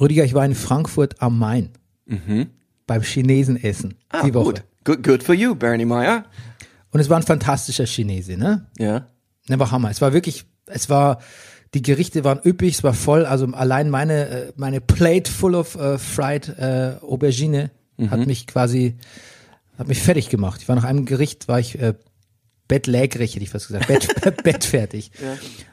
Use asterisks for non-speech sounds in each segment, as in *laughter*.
Rüdiger, ich war in Frankfurt am Main. Beim Chinesen essen. Ah, die Woche. gut. Good, good for you, Bernie Meyer. Und es war ein fantastischer Chinese, ne? Ja. Ne, war Hammer. Es war wirklich, es war, die Gerichte waren üppig, es war voll. Also allein meine, äh, meine Plate full of äh, fried äh, Aubergine hat mich quasi, hat mich fertig gemacht. Ich war nach einem Gericht, war ich äh, bettlägerig, hätte ich fast gesagt, Bett, *laughs* bettfertig.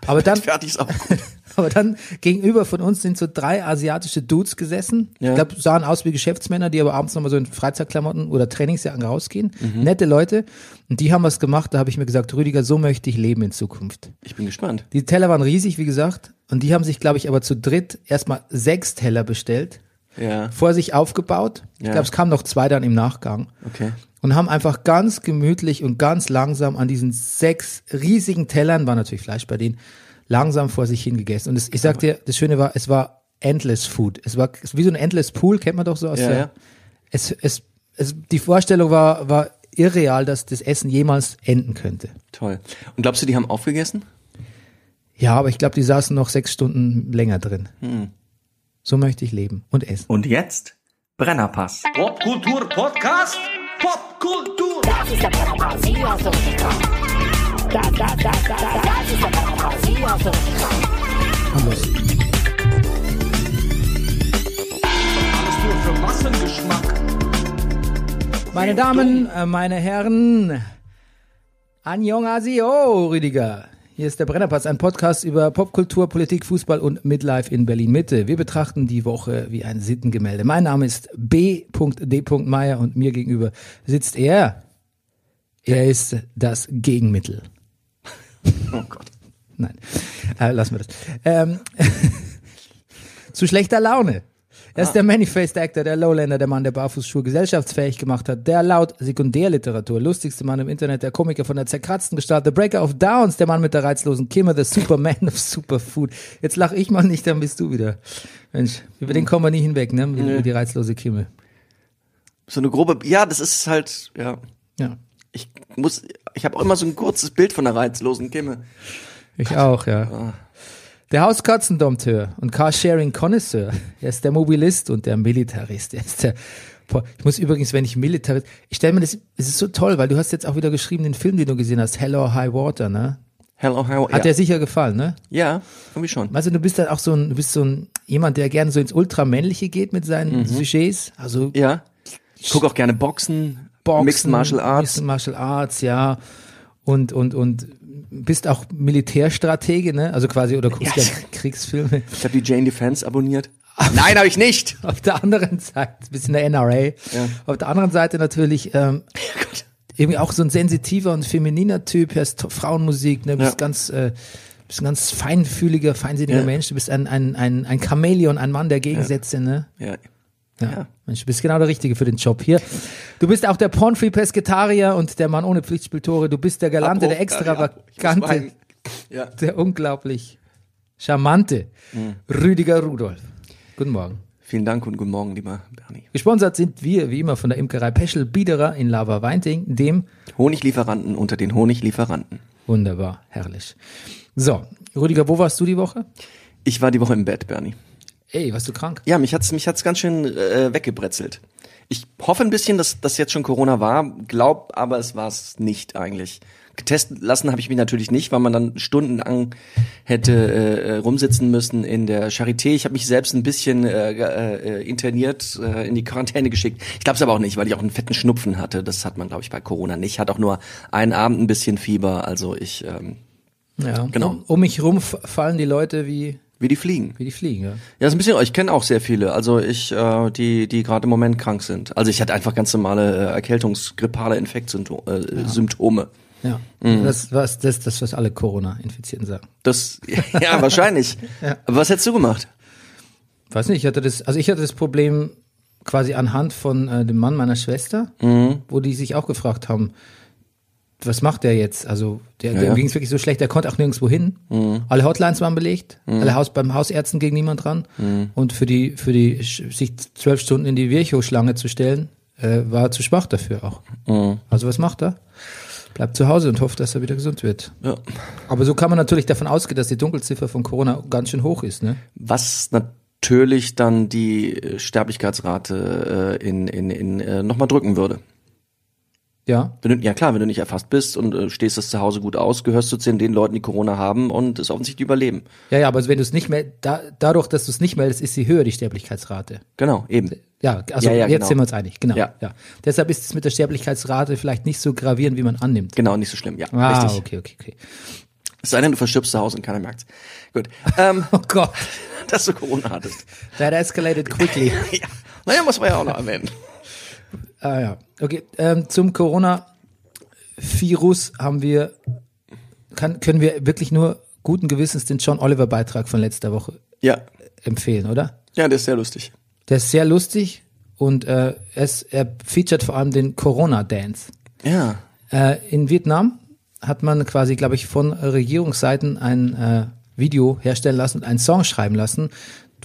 Aber dann, Fertig ist auch gut. *laughs* aber dann gegenüber von uns sind so drei asiatische Dudes gesessen. Ja. Ich glaube, sahen aus wie Geschäftsmänner, die aber abends nochmal so in Freizeitklamotten oder Trainingsjacken rausgehen. Nette Leute. Und die haben was gemacht, da habe ich mir gesagt, Rüdiger, so möchte ich leben in Zukunft. Ich bin gespannt. Die Teller waren riesig, wie gesagt. Und die haben sich, glaube ich, aber zu dritt erstmal sechs Teller bestellt, Ja. vor sich aufgebaut. Ich Ja. glaube, es kamen noch zwei dann im Nachgang. Okay. Und haben einfach ganz gemütlich und ganz langsam an diesen sechs riesigen Tellern, war natürlich Fleisch bei denen, langsam vor sich hingegessen. Und es, ich sag dir, das Schöne war, es war endless food. Es war es war wie so ein endless pool, kennt man doch so aus Ja, der, ja. Es, es, es, die Vorstellung war, war irreal, dass das Essen jemals enden könnte. Toll. Und glaubst du, die haben aufgegessen? Ja, aber ich glaube, die saßen noch sechs Stunden länger drin. Hm. So möchte ich leben und essen. Und jetzt Brennerpass. Popkultur Podcast. Popkultur. Das ist der Brennerpass, hier hast du richtig drauf. Das, das, das, ist der nur für Massengeschmack. Meine Damen, äh, meine Herren, Annyeonghaseyo, Rüdiger. Hier ist der Brennerpass, ein Podcast über Popkultur, Politik, Fußball und Midlife in Berlin-Mitte. Wir betrachten die Woche wie ein Sittengemälde. Mein Name ist B.D. Meyer und mir gegenüber sitzt er. Er ist das Gegenmittel. Oh Gott. Nein, äh, lassen wir das. Ähm, *laughs* zu schlechter Laune. Er ist der Manifest Actor, der Lowlander, der Mann, der Barfußschuhe gesellschaftsfähig gemacht hat, der laut Sekundärliteratur lustigste Mann im Internet, der Komiker von der zerkratzten Gestalt, der Breaker of Downs, der Mann mit der reizlosen Kimme, der Superman of Superfood. Jetzt lach ich mal nicht, dann bist du wieder. Mensch, über den kommen wir nie hinweg, ne? Über die reizlose Kimme. So eine grobe, ja, das ist halt, ja. Ja. Ich muss, ich habe auch immer so ein kurzes Bild von der reizlosen Kimme. Ich auch, ja. Der Hauskatzendompteur und Carsharing-Connoisseur. Er ist der Mobilist und der Militarist. Er ist der, ich muss übrigens, wenn ich Militarist, ich stelle mir das, es ist so toll, weil du hast jetzt auch wieder geschrieben, den Film, den du gesehen hast, Hello High Water, ne? Hello, how, Hat ja. dir sicher gefallen, ne? ja, irgendwie schon. Weißt du, du bist dann auch so ein, du bist so ein, jemand, der gerne so ins Ultramännliche geht mit seinen Sujets. Also Ja. Ich guck auch gerne Boxen, Boxen, Mixed Martial Arts. Mixed Martial Arts, ja. Und, und, und bist auch Militärstratege, ne? Also quasi, oder guckst Ja. ja Kriegsfilme. Ich habe die Jane Defense abonniert. Nein, habe ich nicht. Auf der anderen Seite, bist in der NRA. Auf der anderen Seite natürlich ähm, irgendwie auch so ein sensitiver und femininer Typ, hörst to- Frauenmusik, ne, bist Ja. ganz, äh, bist ein ganz feinfühliger, feinsinniger Ja. Mensch, du bist ein, ein, ein, ein Chamäleon, ein Mann der Gegensätze, ne? Ja. Ja. Ja. Mensch, du bist genau der Richtige für den Job hier. Du bist auch der Pornfree Pesketarier und der Mann ohne Pflichtspieltore. Du bist der Galante, der Abbruch, muss Extravagante. Ja. der unglaublich charmante Mhm. Rüdiger Rudolf. Guten Morgen. Vielen Dank und guten Morgen, lieber Bernie. Gesponsert sind wir, wie immer, von der Imkerei Peschel Biederer in Lava Weinting, dem Honiglieferanten unter den Honiglieferanten. wunderbar, herrlich. So, Rüdiger, wo warst du die Woche? Ich war die Woche im Bett, Bernie. Ey, warst du krank? Ja, mich hat's mich hat's ganz schön äh, weggebrezelt. Ich hoffe ein bisschen, dass das jetzt schon Corona war, glaub, aber es war es nicht eigentlich. Getestet lassen habe ich mich natürlich nicht, weil man dann stundenlang hätte äh, rumsitzen müssen in der Charité. Ich habe mich selbst ein bisschen äh, äh, interniert, äh, in die Quarantäne geschickt. Ich glaube es aber auch nicht, weil ich auch einen fetten Schnupfen hatte. Das hat man, glaube ich, bei Corona nicht. Hat auch nur einen Abend ein bisschen Fieber. Also ich, ähm, Ja. Genau. Um, um mich rum fallen die Leute wie, wie die fliegen. wie die fliegen, ja. Ja, ist ein bisschen, ich kenne auch sehr viele, also ich, äh, die, die gerade im Moment krank sind. Also ich hatte einfach ganz normale äh, Erkältungsgrippale Infektsymptome. Äh, Symptome. Ja. Mhm. Das, was, das, das, was alle Corona-Infizierten sagen. Das, *laughs* ja, wahrscheinlich. Aber was hättest du gemacht? Weiß nicht, ich hatte das, also ich hatte das Problem quasi anhand von äh, dem Mann meiner Schwester, Mhm. wo die sich auch gefragt haben, was macht der jetzt? Also der, Ja, dem ja. ging es wirklich so schlecht, der konnte auch nirgendwo hin. Alle Hotlines waren belegt, alle Haus beim Hausärzten ging niemand dran. Und für die, für die sich zwölf Stunden in die Virchow-Schlange zu stellen, äh, war zu schwach dafür auch. Also was macht er? Bleibt zu Hause und hofft, dass er wieder gesund wird. Ja. Aber so kann man natürlich davon ausgehen, dass die Dunkelziffer von Corona ganz schön hoch ist, ne? Was natürlich dann die Sterblichkeitsrate äh, in, in, in äh, nochmal drücken würde. Ja. Wenn du, ja klar, wenn du nicht erfasst bist und äh, stehst das zu Hause gut aus, gehörst du zu den Leuten, die Corona haben und es offensichtlich überleben. Ja, ja, aber wenn du es nicht mehr, da, dadurch, dass du es nicht meldest, ist sie höher, die Sterblichkeitsrate. Genau, eben. Ja, also Ja, ja, jetzt genau. sind wir uns einig, genau. Ja. Ja. Deshalb ist es mit der Sterblichkeitsrate vielleicht nicht so gravierend, wie man annimmt. Genau, nicht so schlimm. Ja, Ah, richtig. okay, okay, okay. Es sei denn, du verstirbst zu Hause und keiner merkt's. Gut. Ähm, *laughs* Oh Gott, *laughs* dass du Corona hattest. that escalated quickly. *laughs* ja. Naja, muss man ja auch noch erwähnen. Ah ja, okay. Ähm, zum Corona-Virus haben wir, kann, können wir wirklich nur guten Gewissens den John Oliver Beitrag von letzter Woche Ja. empfehlen, oder? Ja, der ist sehr lustig. Der ist sehr lustig und äh, es, er featuret vor allem den Corona-Dance. Ja. Äh, in Vietnam hat man quasi, glaube ich, von Regierungsseiten ein äh, Video herstellen lassen und einen Song schreiben lassen,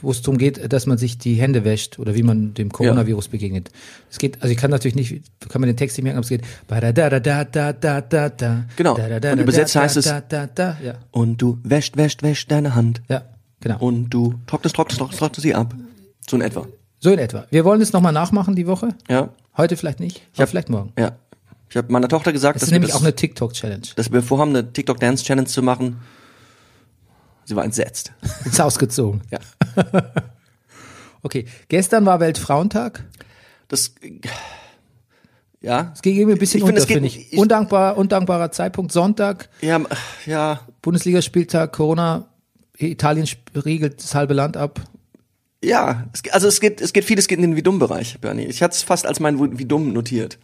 wo es darum geht, dass man sich die Hände wäscht oder wie man dem Coronavirus ja. begegnet. Es geht, also ich kann natürlich nicht, kann man den Text nicht merken, aber es geht. Genau. Und übersetzt heißt es. Ja. Und du wäscht, wäscht, wäscht deine Hand. Ja, genau. Und du trocknest, trocknest, trocknest, trocknest sie ab. So in etwa. So in etwa. Wir wollen es nochmal nachmachen die Woche. Ja. Heute vielleicht nicht, ich hab, vielleicht morgen. Ja. Ich habe meiner Tochter gesagt, das dass ist nämlich das, auch eine TikTok Challenge. Dass wir vorhaben, eine TikTok Dance Challenge zu machen Sie war entsetzt. *laughs* Ist ausgezogen. Ja. *laughs* Okay, gestern war Weltfrauentag. Das, ja. Es ging irgendwie ein bisschen Ich unter, finde ich. ich- Undankbar, undankbarer Zeitpunkt. Sonntag, Ja, ja, Bundesligaspieltag, Corona, Italien riegelt das halbe Land ab. ja. Es, also es geht, es geht vieles geht in den Wie-Dumm-Bereich, Bernie. Ich hatte es fast als mein Wie-Dumm notiert.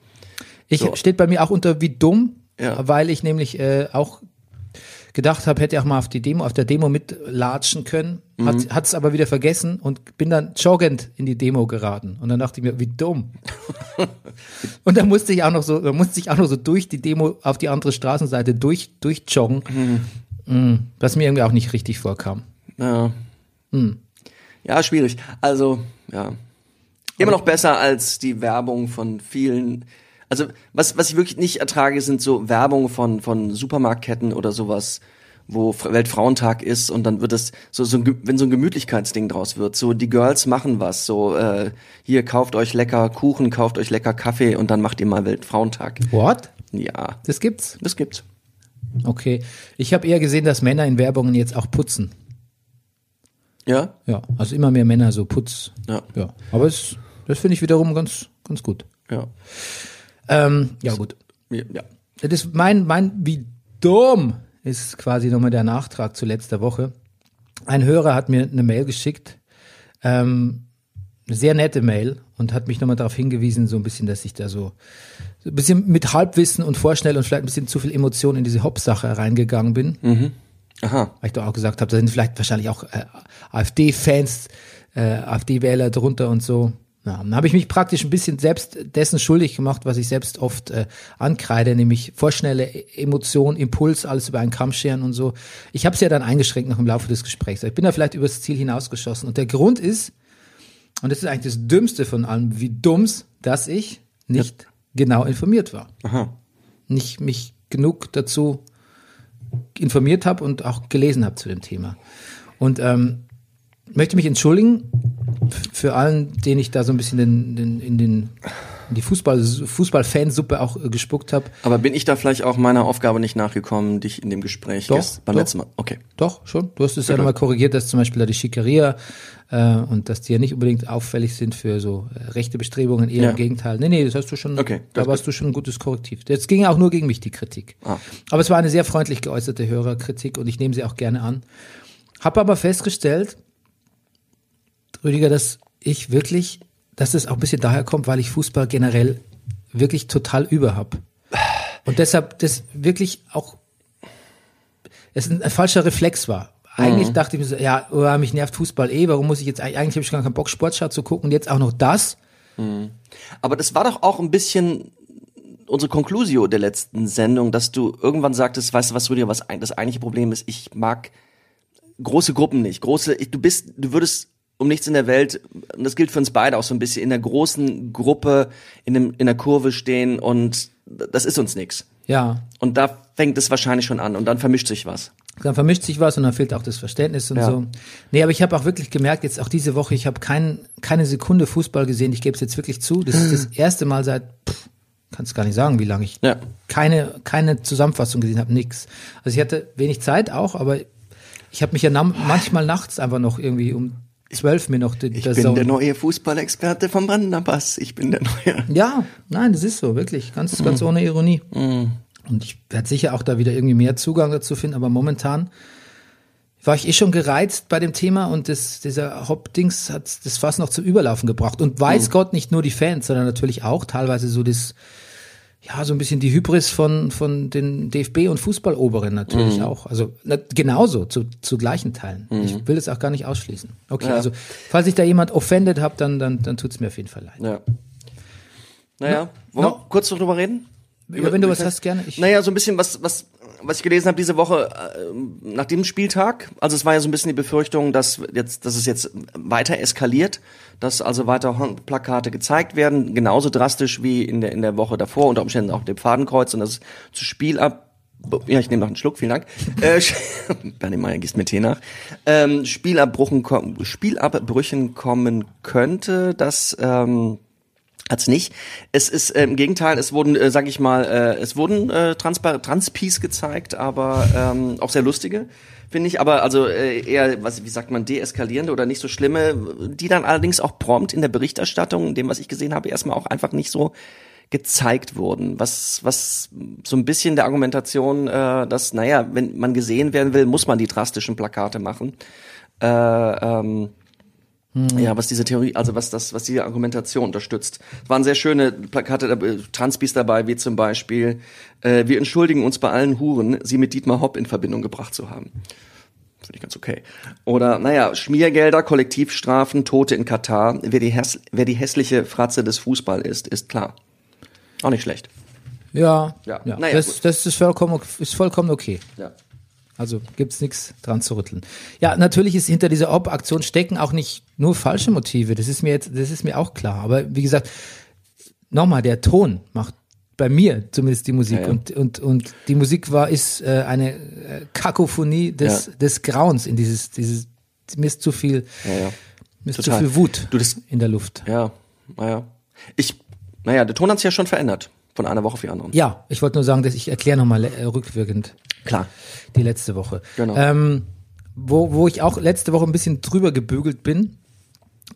Ich So. steht bei mir auch unter wie dumm, Ja. weil ich nämlich äh, auch gedacht habe, hätte ich auch mal auf die Demo, auf der Demo mitlatschen können, Mhm. hat hat's aber wieder vergessen und bin dann joggend in die Demo geraten. Und dann dachte ich mir, wie dumm. *laughs* und dann musste ich auch noch so, dann musste ich auch noch so durch die Demo auf die andere Straßenseite durch, durchjoggen, mm, was mir irgendwie auch nicht richtig vorkam. Ja. Hm. Ja, schwierig. Also, ja. Immer noch besser als die Werbung von vielen. Also, was, was ich wirklich nicht ertrage, sind so Werbung von, von Supermarktketten oder sowas, wo Weltfrauentag ist und dann wird es so, so ein, wenn so ein Gemütlichkeitsding draus wird. So, die Girls machen was. So, äh, hier kauft euch lecker Kuchen, kauft euch lecker Kaffee und dann macht ihr mal Weltfrauentag. What? Ja, Das gibt's? das gibt's. Okay. Ich habe eher gesehen, dass Männer in Werbungen jetzt auch putzen. Ja? Ja, also immer mehr Männer so Putz. Ja. Ja, aber es, das finde ich wiederum ganz, ganz gut. Ja. Ähm, ja, gut. Ja. Das ist mein, mein, wie dumm ist quasi nochmal der Nachtrag zu letzter Woche. Ein Hörer hat mir eine Mail geschickt, ähm, eine sehr nette Mail und hat mich nochmal darauf hingewiesen, so ein bisschen, dass ich da so, so ein bisschen mit Halbwissen und vorschnell und vielleicht ein bisschen zu viel Emotion in diese Hop-Sache reingegangen bin. Aha. weil ich doch auch gesagt habe, da sind vielleicht wahrscheinlich auch äh, AfD-Fans, äh, AfD-Wähler drunter und so. Ja, dann habe ich mich praktisch ein bisschen selbst dessen schuldig gemacht, was ich selbst oft äh, ankreide, nämlich vorschnelle E- Emotion, Impuls, alles über einen Kamm scheren und so. Ich habe es ja dann eingeschränkt noch im Laufe des Gesprächs. Ich bin da vielleicht übers Ziel hinausgeschossen. Und der Grund ist, und das ist eigentlich das Dümmste von allem, wie dumm's, dass ich nicht genau informiert war. Aha. Nicht mich genug dazu informiert habe und auch gelesen habe zu dem Thema. Und ähm, möchte mich entschuldigen für allen, denen ich da so ein bisschen den, den, in den in die Fußball Fußballfansuppe auch äh, gespuckt habe. Aber bin ich da vielleicht auch meiner Aufgabe nicht nachgekommen, dich in dem Gespräch Doch, gest- beim doch. letzten Mal? Okay. Doch, schon. Du hast es ja nochmal korrigiert, dass zum Beispiel da die Schickeria äh, und dass die ja nicht unbedingt auffällig sind für so äh, rechte Bestrebungen, eher Ja. im Gegenteil. Nee, nee, das hast du schon, Okay, da warst du schon ein gutes Korrektiv. Das ging auch nur gegen mich, die Kritik. Ah. Aber es war eine sehr freundlich geäußerte Hörerkritik und ich nehme sie auch gerne an. Hab aber festgestellt, Rüdiger, dass ich wirklich, dass es auch ein bisschen daher kommt, weil ich Fußball generell wirklich total über hab. Und deshalb das wirklich auch es ein, ein falscher Reflex war. Eigentlich dachte ich mir so, ja, oh, mich nervt Fußball eh, warum muss ich jetzt, eigentlich habe ich gar keinen Bock, Sportschau zu gucken und jetzt auch noch das. Aber das war doch auch ein bisschen unsere Conclusio der letzten Sendung, dass du irgendwann sagtest, weißt du was, Rüdiger, was das eigentliche Problem ist, ich mag große Gruppen nicht. Große, du bist, du würdest um nichts in der Welt, und das gilt für uns beide auch so ein bisschen, in einer großen Gruppe, in, einem, in der Kurve stehen und das ist uns nix. Ja, Und da fängt es wahrscheinlich schon an und dann vermischt sich was. Dann vermischt sich was und dann fehlt auch das Verständnis und Ja. so. Nee, aber ich habe auch wirklich gemerkt, jetzt auch diese Woche, ich habe kein, keine Sekunde Fußball gesehen. Ich gebe es jetzt wirklich zu. Das ist das *gasps* erste Mal seit, pff, kannst gar nicht sagen, wie lange ich Ja. keine, keine Zusammenfassung gesehen habe, nix. Also ich hatte wenig Zeit auch, aber ich habe mich ja manchmal nachts einfach noch irgendwie um zwölf mir noch die, Ich bin Zone- der neue Fußballexperte vom Brennerpass. Ich bin der neue. Ja, nein, das ist so, wirklich. Ganz, ganz ohne Ironie. Und ich werde sicher auch da wieder irgendwie mehr Zugang dazu finden, aber momentan war ich eh schon gereizt bei dem Thema und das, dieser Hop-Dings hat das fast noch zum Überlaufen gebracht. Und weiß Gott nicht nur die Fans, sondern natürlich auch teilweise so das, ja, so ein bisschen die Hybris von, von den DFB und Fußballoberen natürlich auch. Also na, genauso, zu, zu gleichen Teilen. Ich will das auch gar nicht ausschließen. Okay, also falls ich da jemand offended habe, dann, dann, dann tut's mir auf jeden Fall leid. Ja. Naja, wollen No. wir kurz noch drüber reden? Ja, wenn du was hast, gerne. Ich, Naja, so ein bisschen was, was, was ich gelesen habe diese Woche äh, nach dem Spieltag. Also es war ja so ein bisschen die Befürchtung, dass jetzt, dass es jetzt weiter eskaliert, dass also weiter Plakate gezeigt werden, genauso drastisch wie in der in der Woche davor, unter Umständen auch dem Fadenkreuz und dass es zu Spielab ja, ich nehme noch einen Schluck, vielen Dank. *laughs* Äh, Bernie Meyer gießt mir Tee nach. Ähm, Spielabbruchen, kom- Spielabbrüchen kommen könnte, das ähm, Hat's nicht. Es ist äh, im Gegenteil, es wurden, äh, sag ich mal, äh, es wurden äh, Transpies gezeigt, aber ähm, auch sehr lustige, finde ich. Aber also äh, eher, was, wie sagt man, deeskalierende oder nicht so schlimme, die dann allerdings auch prompt in der Berichterstattung, in dem, was ich gesehen habe, erstmal auch einfach nicht so gezeigt wurden. Was, was so ein bisschen der Argumentation, äh, dass, naja, wenn man gesehen werden will, muss man die drastischen Plakate machen. Äh, ähm, ja, was diese Theorie, also was das, was diese Argumentation unterstützt. Es waren sehr schöne Plakate, äh, Transpis dabei, wie zum Beispiel, äh, wir entschuldigen uns bei allen Huren, sie mit Dietmar Hopp in Verbindung gebracht zu haben. Finde ich ganz okay. Oder, naja, Schmiergelder, Kollektivstrafen, Tote in Katar. Wer die, häss wer die hässliche Fratze des Fußball ist, ist klar. Auch nicht schlecht. ja, Ja, ja. naja, das, gut. das ist vollkommen, ist vollkommen okay. Ja. Also gibt's nichts dran zu rütteln. Ja, natürlich ist hinter dieser Ob-Aktion stecken auch nicht nur falsche Motive. Das ist mir jetzt, das ist mir auch klar. Aber wie gesagt, nochmal, der Ton macht bei mir zumindest die Musik Ja, ja. und und und die Musik war ist äh, eine äh, Kakophonie des Ja. des Grauens in dieses dieses mir ist zu viel mir ist zu viel Wut Du, das- in der Luft. Ja, naja. Ich, naja, der Ton hat sich ja schon verändert. Von einer Woche auf die andere. Ja, ich wollte nur sagen, dass ich erkläre nochmal äh, rückwirkend Klar. die letzte Woche. Genau. Ähm, wo, wo ich auch letzte Woche ein bisschen drüber gebügelt bin,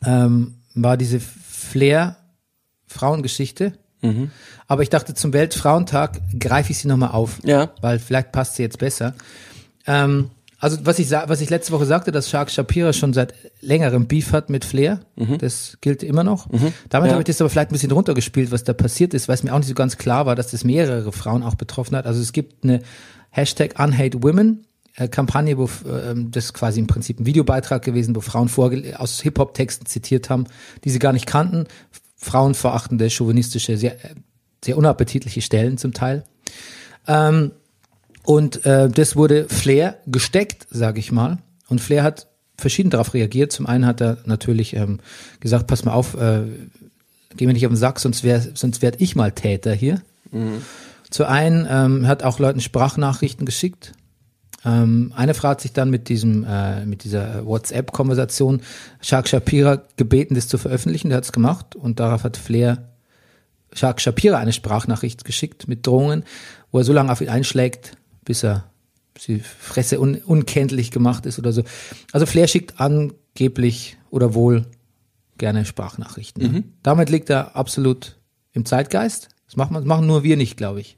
ähm, war diese Flair-Frauengeschichte. Mhm. Aber ich dachte, zum Weltfrauentag greife ich sie nochmal auf. Ja. Weil vielleicht passt sie jetzt besser. Ähm, also was ich, was ich letzte Woche sagte, dass Shark Shapira schon seit längerem Beef hat mit Flair, das gilt immer noch. Damit Mhm. Ja. habe ich das aber vielleicht ein bisschen runtergespielt, was da passiert ist, weil es mir auch nicht so ganz klar war, dass das mehrere Frauen auch betroffen hat. Also es gibt eine Hashtag Unhate Women äh, Kampagne, wo ähm, das ist quasi im Prinzip ein Videobeitrag gewesen, wo Frauen vorge aus Hip-Hop-Texten zitiert haben, die sie gar nicht kannten. Frauenverachtende, chauvinistische, sehr, äh, sehr unappetitliche Stellen zum Teil. Ähm, und äh, das wurde Flair gesteckt, sage ich mal. Und Flair hat verschieden darauf reagiert. Zum einen hat er natürlich ähm, gesagt, pass mal auf, äh, geh mir nicht auf den Sack, sonst wär, sonst werd ich mal Täter hier. Zu einen ähm, hat auch Leuten Sprachnachrichten geschickt. Ähm, eine Frau hat sich dann mit diesem, äh, mit dieser WhatsApp-Konversation Shark Shapira gebeten, das zu veröffentlichen. Der hat es gemacht und darauf hat Flair Shark Shapira eine Sprachnachricht geschickt mit Drohungen, wo er so lange auf ihn einschlägt, bis er die Fresse un unkenntlich gemacht ist oder so. Also Flair schickt angeblich oder wohl gerne Sprachnachrichten. Mhm. Damit liegt er absolut im Zeitgeist. Das machen, das machen nur wir nicht, glaube ich.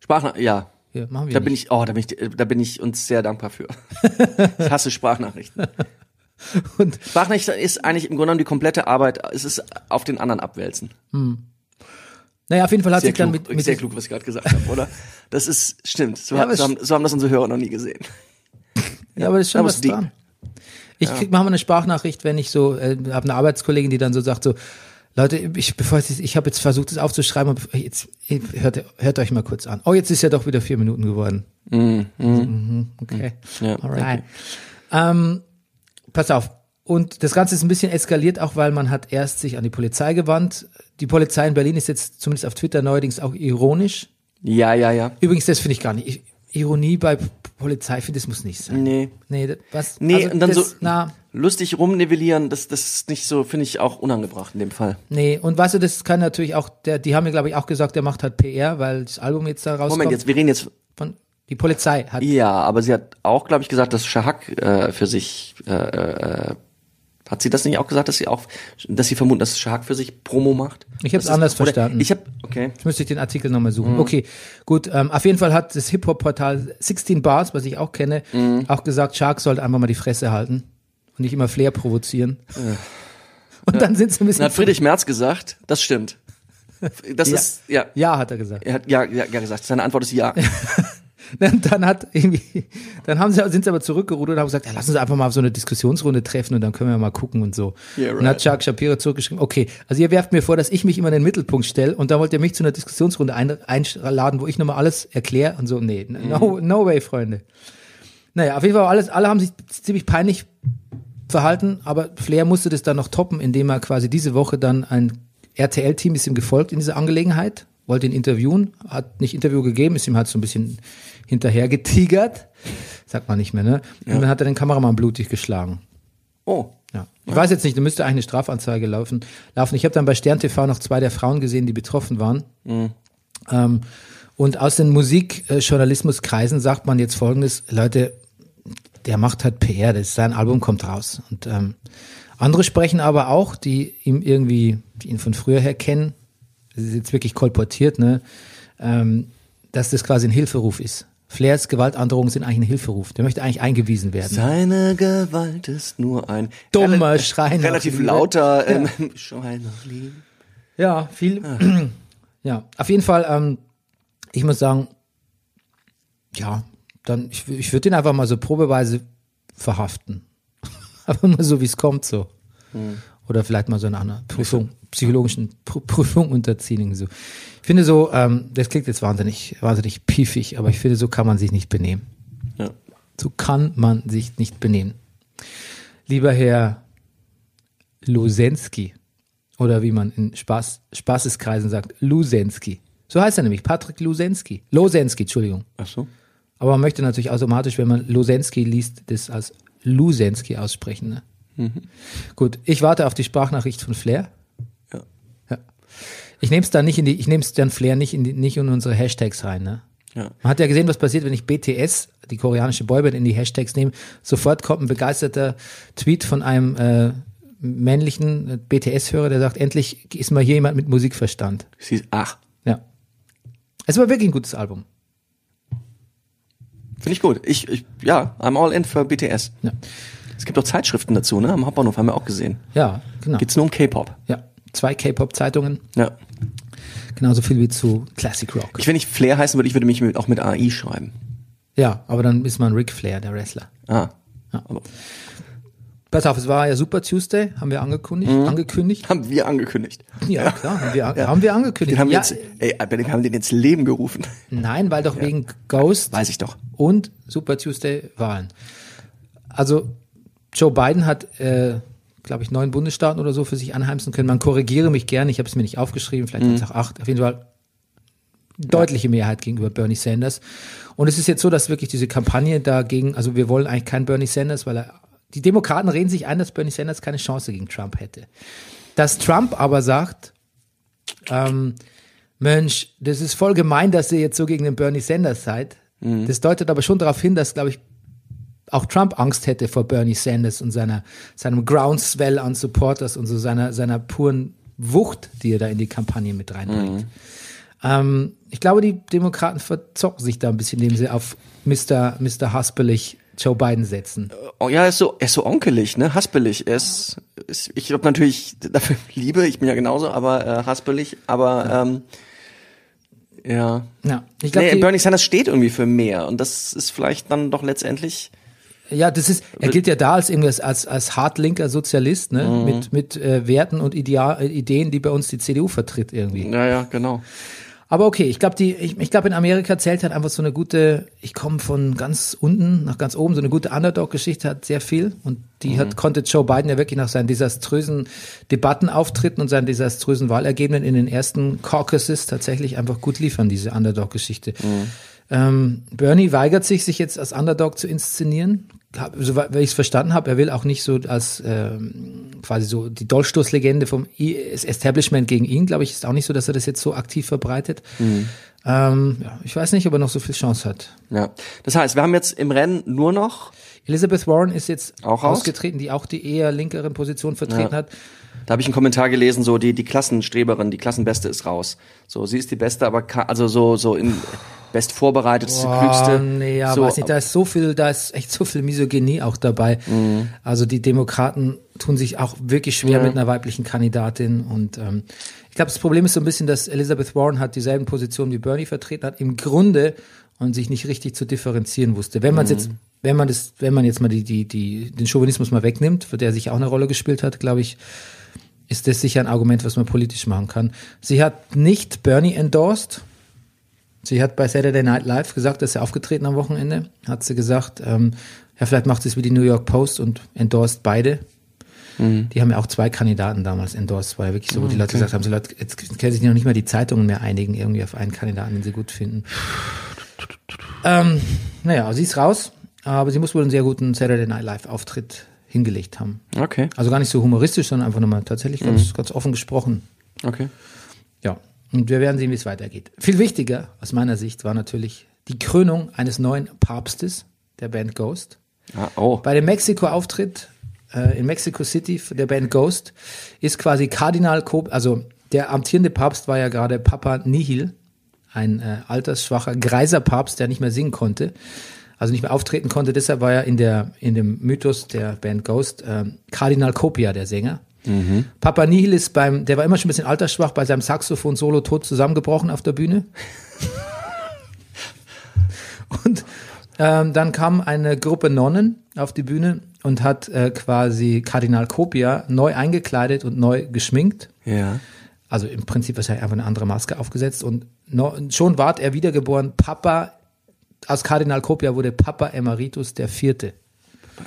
Sprachna ja. Ja, machen wir Da nicht. bin ich, oh, da bin ich, da bin ich uns sehr dankbar für. *laughs* ich hasse Sprachnachrichten. Und Sprachnachrichten ist eigentlich im Grunde genommen die komplette Arbeit, es ist auf den anderen abwälzen. Naja, auf jeden Fall hat Sehr sich dann mit, mit sehr klug, was ich gerade gesagt habe, oder? Das ist, stimmt. So, *laughs* Ja, so, haben, so haben das unsere Hörer noch nie gesehen. *laughs* Ja, aber das ist schon Aber was deep. dran. Ich krieg manchmal eine Sprachnachricht, wenn ich so, äh, habe eine Arbeitskollegin, die dann so sagt, so, Leute, ich, bevor ich, ich habe jetzt versucht, das aufzuschreiben, aber jetzt hört, hört euch mal kurz an. Oh, jetzt ist ja doch wieder vier Minuten geworden. Mhm, okay. Ja, Alright. Ähm, pass auf. Und das Ganze ist ein bisschen eskaliert, auch weil man hat erst sich an die Polizei gewandt. Die Polizei in Berlin ist jetzt zumindest auf Twitter neuerdings auch ironisch. Ja, ja, ja. Übrigens, das finde ich gar nicht. Ich, Ironie bei Polizei, ich finde, das muss nicht sein. Nee. Nee, was? Nee, also und dann das, so Na, lustig rumnivellieren, das, das ist nicht so, finde ich auch unangebracht in dem Fall. nee, und weißt du, das kann natürlich auch, der, die haben mir, glaube ich, auch gesagt, der macht halt PR, weil das Album jetzt da rauskommt. Moment, jetzt, wir reden jetzt, Von, die Polizei hat, ja, aber sie hat auch, glaube ich, gesagt, dass Shahak äh, für sich, äh, äh, hat sie das nicht auch gesagt, dass sie auch, dass sie vermuten, dass Shahak für sich Promo macht? Ich hab's Das ist- anders verstanden. Ich habe, okay. Jetzt müsste ich den Artikel nochmal suchen. Mhm. Okay, gut. Ähm, auf jeden Fall hat das Hip-Hop-Portal 16 Bars, was ich auch kenne, Mhm. auch gesagt, Shark sollte einfach mal die Fresse halten und nicht immer Flair provozieren. Und dann sind sie ein bisschen. Dann hat Friedrich Merz gesagt, das stimmt. Das Ja. ist, ja. ja, hat er gesagt. Er hat ja, ja, ja gesagt. Seine Antwort ist ja. *laughs* *laughs* Dann, dann hat irgendwie, dann haben sie, sind sie aber zurückgerudert und haben gesagt, ja, lass uns einfach mal auf so eine Diskussionsrunde treffen und dann können wir mal gucken und so. Yeah, Und right. dann hat Chuck Shapiro zurückgeschrieben, okay, also ihr werft mir vor, dass ich mich immer in den Mittelpunkt stelle und da wollt ihr mich zu einer Diskussionsrunde ein, einladen, wo ich nochmal alles erkläre und so. Nee, no, no way, Freunde. Naja, auf jeden Fall alles, alle haben sich ziemlich peinlich verhalten, aber Flair musste das dann noch toppen, indem er quasi diese Woche dann ein RTL-Team ist ihm gefolgt in dieser Angelegenheit, wollte ihn interviewen, hat nicht Interview gegeben, ist ihm halt so ein bisschen hinterher getigert, sagt man nicht mehr, ne? Und dann hat er den Kameramann blutig geschlagen. Oh. Ja. Ich weiß jetzt nicht, da müsste eigentlich eine Strafanzeige laufen. laufen. Ich habe dann bei Stern TV noch zwei der Frauen gesehen, die betroffen waren. Ähm, und aus den Musikjournalismuskreisen sagt man jetzt folgendes, Leute, der macht halt PR, das sein Album kommt raus. Und ähm, andere sprechen aber auch, die ihm irgendwie, die ihn von früher her kennen, das ist jetzt wirklich kolportiert, ne, ähm, dass das quasi ein Hilferuf ist. Flairs Gewaltandrohungen sind eigentlich ein Hilferuf. Der möchte eigentlich eingewiesen werden. Seine Gewalt ist nur ein Dummer rela- Schrei nach Relativ lauter ähm, *laughs* Schrei nach Liebe. Ja, viel. *clears throat* Ja, auf jeden Fall, ähm, ich muss sagen, ja, dann, ich, ich würde den einfach mal so probeweise verhaften. *laughs* Aber mal so, wie es kommt, so. Oder vielleicht mal so eine andere Prüfung, psychologischen Prü- *laughs* Prüfung unterziehen. So. Ich finde so, ähm, das klingt jetzt wahnsinnig, wahnsinnig piefig, aber ich finde, so kann man sich nicht benehmen. Ja. So kann man sich nicht benehmen. Lieber Herr Lusensky, oder wie man in Spaß, Spaßeskreisen sagt, Lusensky. So heißt er nämlich, Patrick Lusensky. Losensky, Entschuldigung. Ach so. Aber man möchte natürlich automatisch, wenn man Losensky liest, das als Lusensky aussprechen. Ne? Gut, ich warte auf die Sprachnachricht von Flair. Ja. Ja. Ich nehme es dann nicht in die, ich nehme es dann Flair nicht in die, nicht in unsere Hashtags rein. Ne? Ja. Man hat ja gesehen, was passiert, wenn ich BTS, die koreanische Boyband, in die Hashtags nehme. Sofort kommt ein begeisterter Tweet von einem äh, männlichen äh, BTS-Hörer, der sagt, endlich ist mal hier jemand mit Musikverstand. Sie, ach, Ja. Es war wirklich ein gutes Album. finde ich gut. Ich, ich, ja, I'm all in für BTS. Ja, Es gibt auch Zeitschriften dazu, ne? Am Hauptbahnhof haben wir auch gesehen. ja genau. Geht's nur um K-Pop. Ja, zwei K-Pop-Zeitungen, Ja. genauso viel wie zu Classic Rock. Ich, wenn ich Flair heißen würde, ich würde mich mit, auch mit AI schreiben. Ja, aber dann ist man Ric Flair, der Wrestler. Ah. Ja. Aber Pass auf, es war ja Super Tuesday, haben wir angekündigt. Mhm. Angekündigt. haben wir angekündigt. Ja, klar, haben wir, haben wir angekündigt. Den haben wir ja, jetzt, ey, wir haben den ins Leben gerufen. nein, weil doch wegen Ghost Weiß ich doch. und Super Tuesday Wahlen. Also Joe Biden hat, äh, glaube ich, neun Bundesstaaten oder so für sich anheimsen können. Man korrigiere mich gerne, ich habe es mir nicht aufgeschrieben, vielleicht es auch acht. Auf jeden Fall deutliche Mehrheit gegenüber Bernie Sanders. Und es ist jetzt so, dass wirklich diese Kampagne dagegen, also wir wollen eigentlich keinen Bernie Sanders, weil er, die Demokraten reden sich ein, dass Bernie Sanders keine Chance gegen Trump hätte. Dass Trump aber sagt, ähm, Mensch, das ist voll gemein, dass ihr jetzt so gegen den Bernie Sanders seid. Das deutet aber schon darauf hin, dass, glaube ich, auch Trump Angst hätte vor Bernie Sanders und seiner, seinem Groundswell an Supporters und so seiner, seiner puren Wucht, die er da in die Kampagne mit reinbringt. Ähm, ich glaube, die Demokraten verzocken sich da ein bisschen, indem sie auf Mr. Mr. Haspelig Joe Biden setzen. Oh, ja, er ist so, er ist so onkelig, ne? Haspelig. Er ist, ist ich habe natürlich *laughs* dafür Liebe, ich bin ja genauso, aber äh, haspelig, aber ähm, ja. Ja, ich glaube, Nee, Bernie Sanders steht irgendwie für mehr und das ist vielleicht dann doch letztendlich Ja, das ist, er gilt ja da als irgendwas, als, als hardlinker Sozialist, ne, Mhm. mit, mit äh, Werten und Ideal, Ideen, die bei uns die CDU vertritt irgendwie. Ja, ja, genau. Aber okay, ich glaube, die, ich, ich glaube, in Amerika zählt halt einfach so eine gute, ich komme von ganz unten nach ganz oben, so eine gute Underdog-Geschichte hat sehr viel und die hat, konnte Joe Biden ja wirklich nach seinen desaströsen Debattenauftritten und seinen desaströsen Wahlergebnissen in den ersten Caucuses tatsächlich einfach gut liefern, diese Underdog-Geschichte. Ähm, Bernie weigert sich, sich jetzt als Underdog zu inszenieren. Soweit ich es verstanden habe, er will auch nicht so als ähm, quasi so die Dolchstoßlegende vom I- Establishment gegen ihn, glaube ich, ist auch nicht so, dass er das jetzt so aktiv verbreitet. Ähm, ja, ich weiß nicht, ob er noch so viel Chance hat. Ja. Das heißt, wir haben jetzt im Rennen nur noch, Elizabeth Warren ist jetzt Auch ausgetreten, die auch die eher linkeren Position vertreten Ja. hat. Da habe ich einen Kommentar gelesen, so die, die Klassenstreberin, die Klassenbeste ist raus. So, sie ist die Beste, aber also so, so in best vorbereitetste, klügste. Nee, ja, so, weiß nicht, da ist so viel, da ist echt so viel Misogynie auch dabei. Mhm. Also die Demokraten tun sich auch wirklich schwer mit einer weiblichen Kandidatin und ähm, ich glaube, das Problem ist so ein bisschen, dass Elizabeth Warren hat dieselben Positionen wie Bernie vertreten hat, im Grunde und sich nicht richtig zu differenzieren wusste. Wenn man Mhm. jetzt, wenn man das, wenn man jetzt mal die, die, die, den Chauvinismus mal wegnimmt, für der sich auch eine Rolle gespielt hat, glaube ich, ist das sicher ein Argument, was man politisch machen kann. Sie hat nicht Bernie endorsed. Sie hat bei Saturday Night Live gesagt, dass sie aufgetreten am Wochenende. Hat sie gesagt, ähm, ja, vielleicht macht sie es wie die New York Post und endorsed beide. Die haben ja auch zwei Kandidaten damals endorsed, weil wirklich so, wo die Leute gesagt haben, so Leute, jetzt können sich noch nicht mal die Zeitungen mehr einigen, irgendwie auf einen Kandidaten, den sie gut finden. Ähm, naja, sie ist raus, aber sie muss wohl einen sehr guten Saturday Night Live Auftritt hingelegt haben. Okay, Also gar nicht so humoristisch, sondern einfach nochmal tatsächlich ganz, ganz offen gesprochen. okay. Ja, und wir werden sehen, wie es weitergeht. Viel wichtiger aus meiner Sicht war natürlich die Krönung eines neuen Papstes der Band Ghost. Ah, oh. Bei dem Mexiko-Auftritt äh, in Mexico City der Band Ghost ist quasi Kardinal Kop, also der amtierende Papst war ja gerade Papa Nihil, ein äh, altersschwacher, greiser Papst, der nicht mehr singen konnte, also nicht mehr auftreten konnte. Deshalb war er in der in dem Mythos der Band Ghost äh, Kardinal Copia, der Sänger. Papa Nihil ist beim, der war immer schon ein bisschen altersschwach, bei seinem Saxophon-Solo tot zusammengebrochen auf der Bühne. *laughs* Und ähm, dann kam eine Gruppe Nonnen auf die Bühne und hat äh, quasi Kardinal Copia neu eingekleidet und neu geschminkt. Ja. Also im Prinzip wahrscheinlich einfach eine andere Maske aufgesetzt und no, schon ward er wiedergeboren. Papa, aus Kardinal Copia wurde Papa Emeritus der Vierte.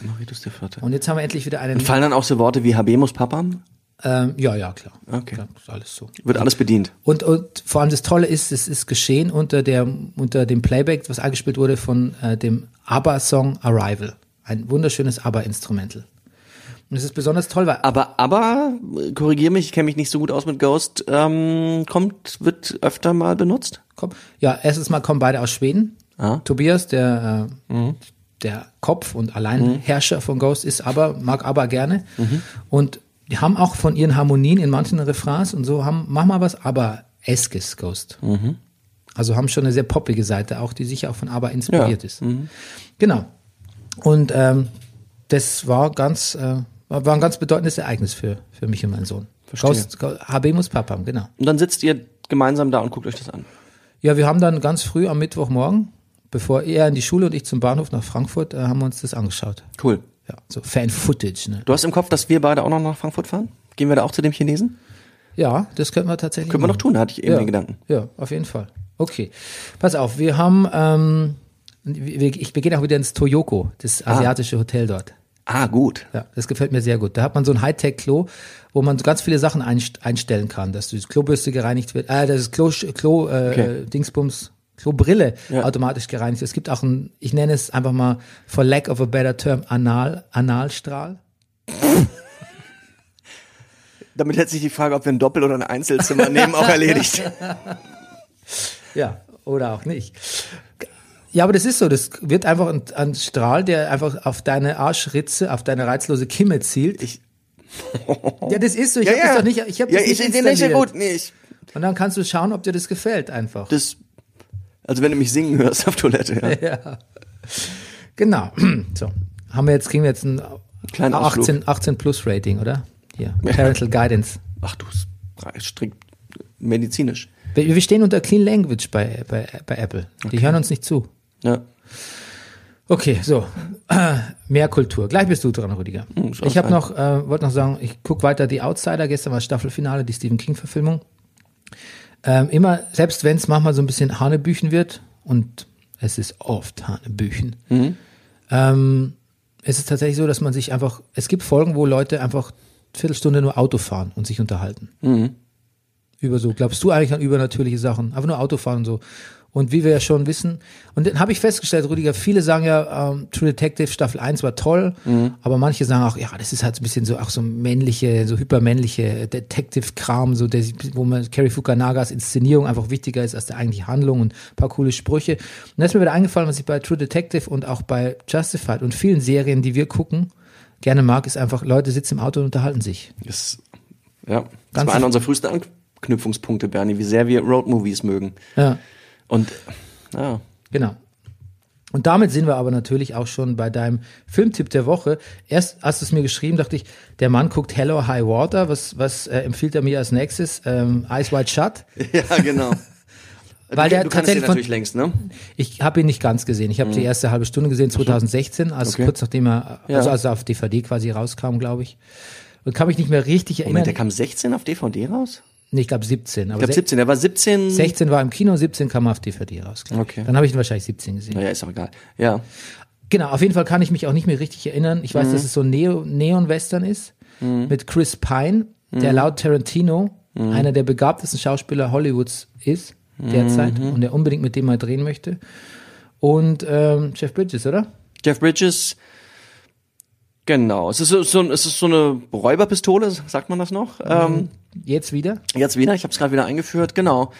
Emeritus der Vierte. Und jetzt haben wir endlich wieder einen. Fallen dann auch so Worte wie Habemus Papam? Ähm, ja, ja, klar. Okay. Klar, ist alles so. Wird alles bedient. Und, und vor allem das Tolle ist, es ist geschehen unter der unter dem Playback, was eingespielt wurde von äh, dem ABBA-Song Arrival. Ein wunderschönes ABBA-Instrumental. Und es ist besonders toll, weil Aber, aber, korrigiere mich, ich kenne mich nicht so gut aus mit Ghost, ähm, kommt, wird öfter mal benutzt? komm, ja, erstens mal kommen beide aus Schweden. Ah. Tobias, der äh, der Kopf und Alleinherrscher von Ghost ist aber mag aber gerne und die haben auch von ihren Harmonien in manchen Refrains und so haben mach mal was aber eskes Ghost. Also haben schon eine sehr poppige Seite auch, die sicher auch von ABBA inspiriert Ja. ist. Genau. Und ähm, das war ganz äh, war ein ganz bedeutendes Ereignis für für mich und meinen Sohn. Ghost, Go- Habemus Papam, genau. Und dann sitzt ihr gemeinsam da und guckt euch das an. Ja, wir haben dann ganz früh am Mittwochmorgen, bevor er in die Schule und ich zum Bahnhof nach Frankfurt, äh, haben wir uns das angeschaut. Cool. Ja, so Fan-Footage, ne? Du hast im Kopf, dass wir beide auch noch nach Frankfurt fahren? Gehen wir da auch zu dem Chinesen? Ja, das könnten wir tatsächlich Können wir noch tun, hatte ich eben ja. den Gedanken. Ja, auf jeden Fall. Okay. Pass auf, wir haben, ähm, ich beginne auch wieder ins Toyoko, das asiatische Hotel dort. Ah, gut. Ja, das gefällt mir sehr gut. Da hat man so ein Hightech-Klo, wo man so ganz viele Sachen einst- einstellen kann, dass die Klobürste gereinigt wird, äh, das Klo, Klo äh, Okay. Dingsbums, Klobrille Ja. automatisch gereinigt. wird. Es gibt auch ein, ich nenne es einfach mal, for lack of a better term, Anal, Analstrahl. *laughs* Damit hätte sich die Frage, ob wir ein Doppel- oder ein Einzelzimmer nehmen, auch erledigt. *laughs* Ja, oder auch nicht. Ja, aber das ist so, das wird einfach ein, ein Strahl, der einfach auf deine Arschritze, auf deine reizlose Kimme zielt. Ich- *laughs* ja, das ist so. Ich hab das doch nicht, ich habe ja, das nicht ich, den ist ja installiert. gut. Nee, ich, Und dann kannst du schauen, ob dir das gefällt einfach. das, also wenn du mich singen hörst auf Toilette, ja. *laughs* ja. Genau. *clears throat* So. Haben wir jetzt, kriegen wir jetzt ein Kleinen Ausflug. 18, 18 Plus Rating, oder? Hier. Parental Guidance. Ach du, strikt medizinisch. Wir, wir stehen unter Clean Language bei, bei, bei Apple. Die hören uns nicht zu. Ja. Okay, so. *clears throat* Mehr Kultur. Gleich bist du dran, Rüdiger. soll ich habe noch, äh, wollte noch sagen, ich guck weiter die Outsider. Gestern war das Staffelfinale, die Stephen King-Verfilmung. Ähm, immer, selbst wenn es manchmal so ein bisschen Hanebüchen wird, und es ist oft Hanebüchen, ähm, es ist tatsächlich so, dass man sich einfach, es gibt Folgen, wo Leute einfach Viertelstunde nur Auto fahren und sich unterhalten. Über so, glaubst du eigentlich an übernatürliche Sachen? Einfach nur Auto fahren und so. Und wie wir ja schon wissen, und dann habe ich festgestellt, Rüdiger, viele sagen ja, ähm, True Detective Staffel 1 war toll, aber manche sagen auch, ja, das ist halt so ein bisschen so auch so männliche, so hypermännliche Detective-Kram, so der, wo man Kerry Fukanagas Inszenierung einfach wichtiger ist als der eigentliche Handlung und ein paar coole Sprüche. Und da ist mir wieder eingefallen, was ich bei True Detective und auch bei Justified und vielen Serien, die wir gucken, gerne mag, ist einfach, Leute sitzen im Auto und unterhalten sich. Das, ja, das Ganz- war einer unserer frühesten Anknüpfungspunkte, Bernie, wie sehr wir Roadmovies mögen. Ja. Und ja, Genau. Und damit sind wir aber natürlich auch schon bei deinem Filmtipp der Woche. Erst hast du es mir geschrieben, dachte ich, der Mann guckt Hello High Water. Was, was äh, empfiehlt er mir als nächstes? Ähm, Eyes Wide Shut. *laughs* ja, genau. *laughs* Weil du, der du kannst tatsächlich von, natürlich längst, ne? ich habe ihn nicht ganz gesehen. Ich habe die erste halbe Stunde gesehen, 2016, also Mhm. Okay. kurz nachdem er, Ja. also als er auf DVD quasi rauskam, glaube ich. Und kann mich nicht mehr richtig erinnern. Moment, der kam 16 auf DVD raus? Nee, ich glaube 17. Aber Ich glaube 17, der war 17. 16 war im Kino, 17 kam auf DVD raus. Okay. Dann habe ich ihn wahrscheinlich 17 gesehen. Naja, ist auch egal. Ja. Genau, auf jeden Fall kann ich mich auch nicht mehr richtig erinnern. Ich weiß, dass es so ein Neo Neon-Western ist mit Chris Pine, der laut Tarantino einer der begabtesten Schauspieler Hollywoods ist derzeit und der unbedingt mit dem mal drehen möchte. Und ähm, Jeff Bridges, oder? Jeff Bridges, genau. Es ist so, es ist so eine Räuberpistole, sagt man das noch? Ähm, Jetzt wieder? Jetzt wieder, ich habe es gerade wieder eingeführt, genau.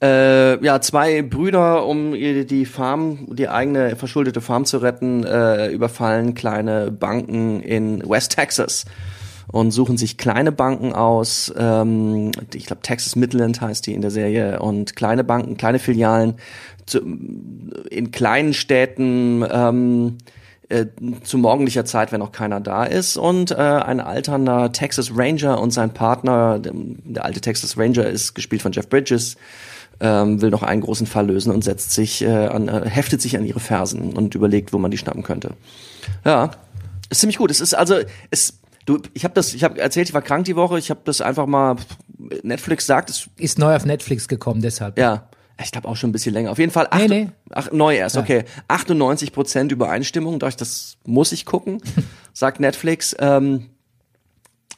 Äh, ja, zwei Brüder, um die Farm, die eigene verschuldete Farm zu retten, äh, überfallen kleine Banken in West Texas und suchen sich kleine Banken aus. Ähm, ich glaube, Texas Midland heißt die in der Serie und kleine Banken, kleine Filialen zu, in kleinen Städten. Ähm, äh, zu morgendlicher Zeit, wenn noch keiner da ist. Und äh, ein alternder Texas Ranger und sein Partner, der, der alte Texas Ranger ist gespielt von Jeff Bridges, ähm, will noch einen großen Fall lösen und setzt sich äh, an, äh, heftet sich an ihre Fersen und überlegt, wo man die schnappen könnte. Ja, ist ziemlich gut. Es ist also es du ich habe das ich habe erzählt, ich war krank die Woche, ich habe das einfach mal Netflix sagt, es Ist neu auf Netflix gekommen, deshalb. ja. Ich glaube auch schon ein bisschen länger. Auf jeden Fall acht, Nee, nee. Ach, neu erst, okay. 98 Prozent Übereinstimmung, durch das muss ich gucken, *laughs* sagt Netflix. Ähm,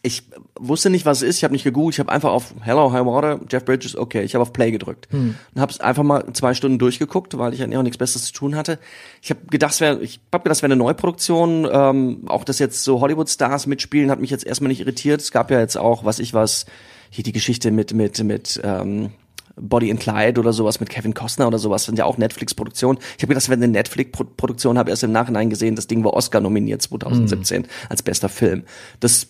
ich wusste nicht, was es ist. Ich habe nicht gegoogelt. Ich habe einfach auf Hello, High Water, Jeff Bridges, okay. Ich habe auf Play gedrückt Hm. und habe es einfach mal zwei Stunden durchgeguckt, weil ich eigentlich auch nichts Besseres zu tun hatte. Ich habe gedacht, es wäre, ich habe gedacht, es wäre eine Neuproduktion. Ähm, auch dass jetzt so Hollywood-Stars mitspielen, hat mich jetzt erstmal nicht irritiert. Es gab ja jetzt auch, was ich was, hier die Geschichte mit mit mit ähm, Body and Clyde oder sowas mit Kevin Costner oder sowas sind ja auch Netflix-Produktionen. Ich habe gedacht, das wäre eine Netflix-Produktion, habe erst im Nachhinein gesehen, das Ding war Oscar nominiert 2017 als bester Film. Das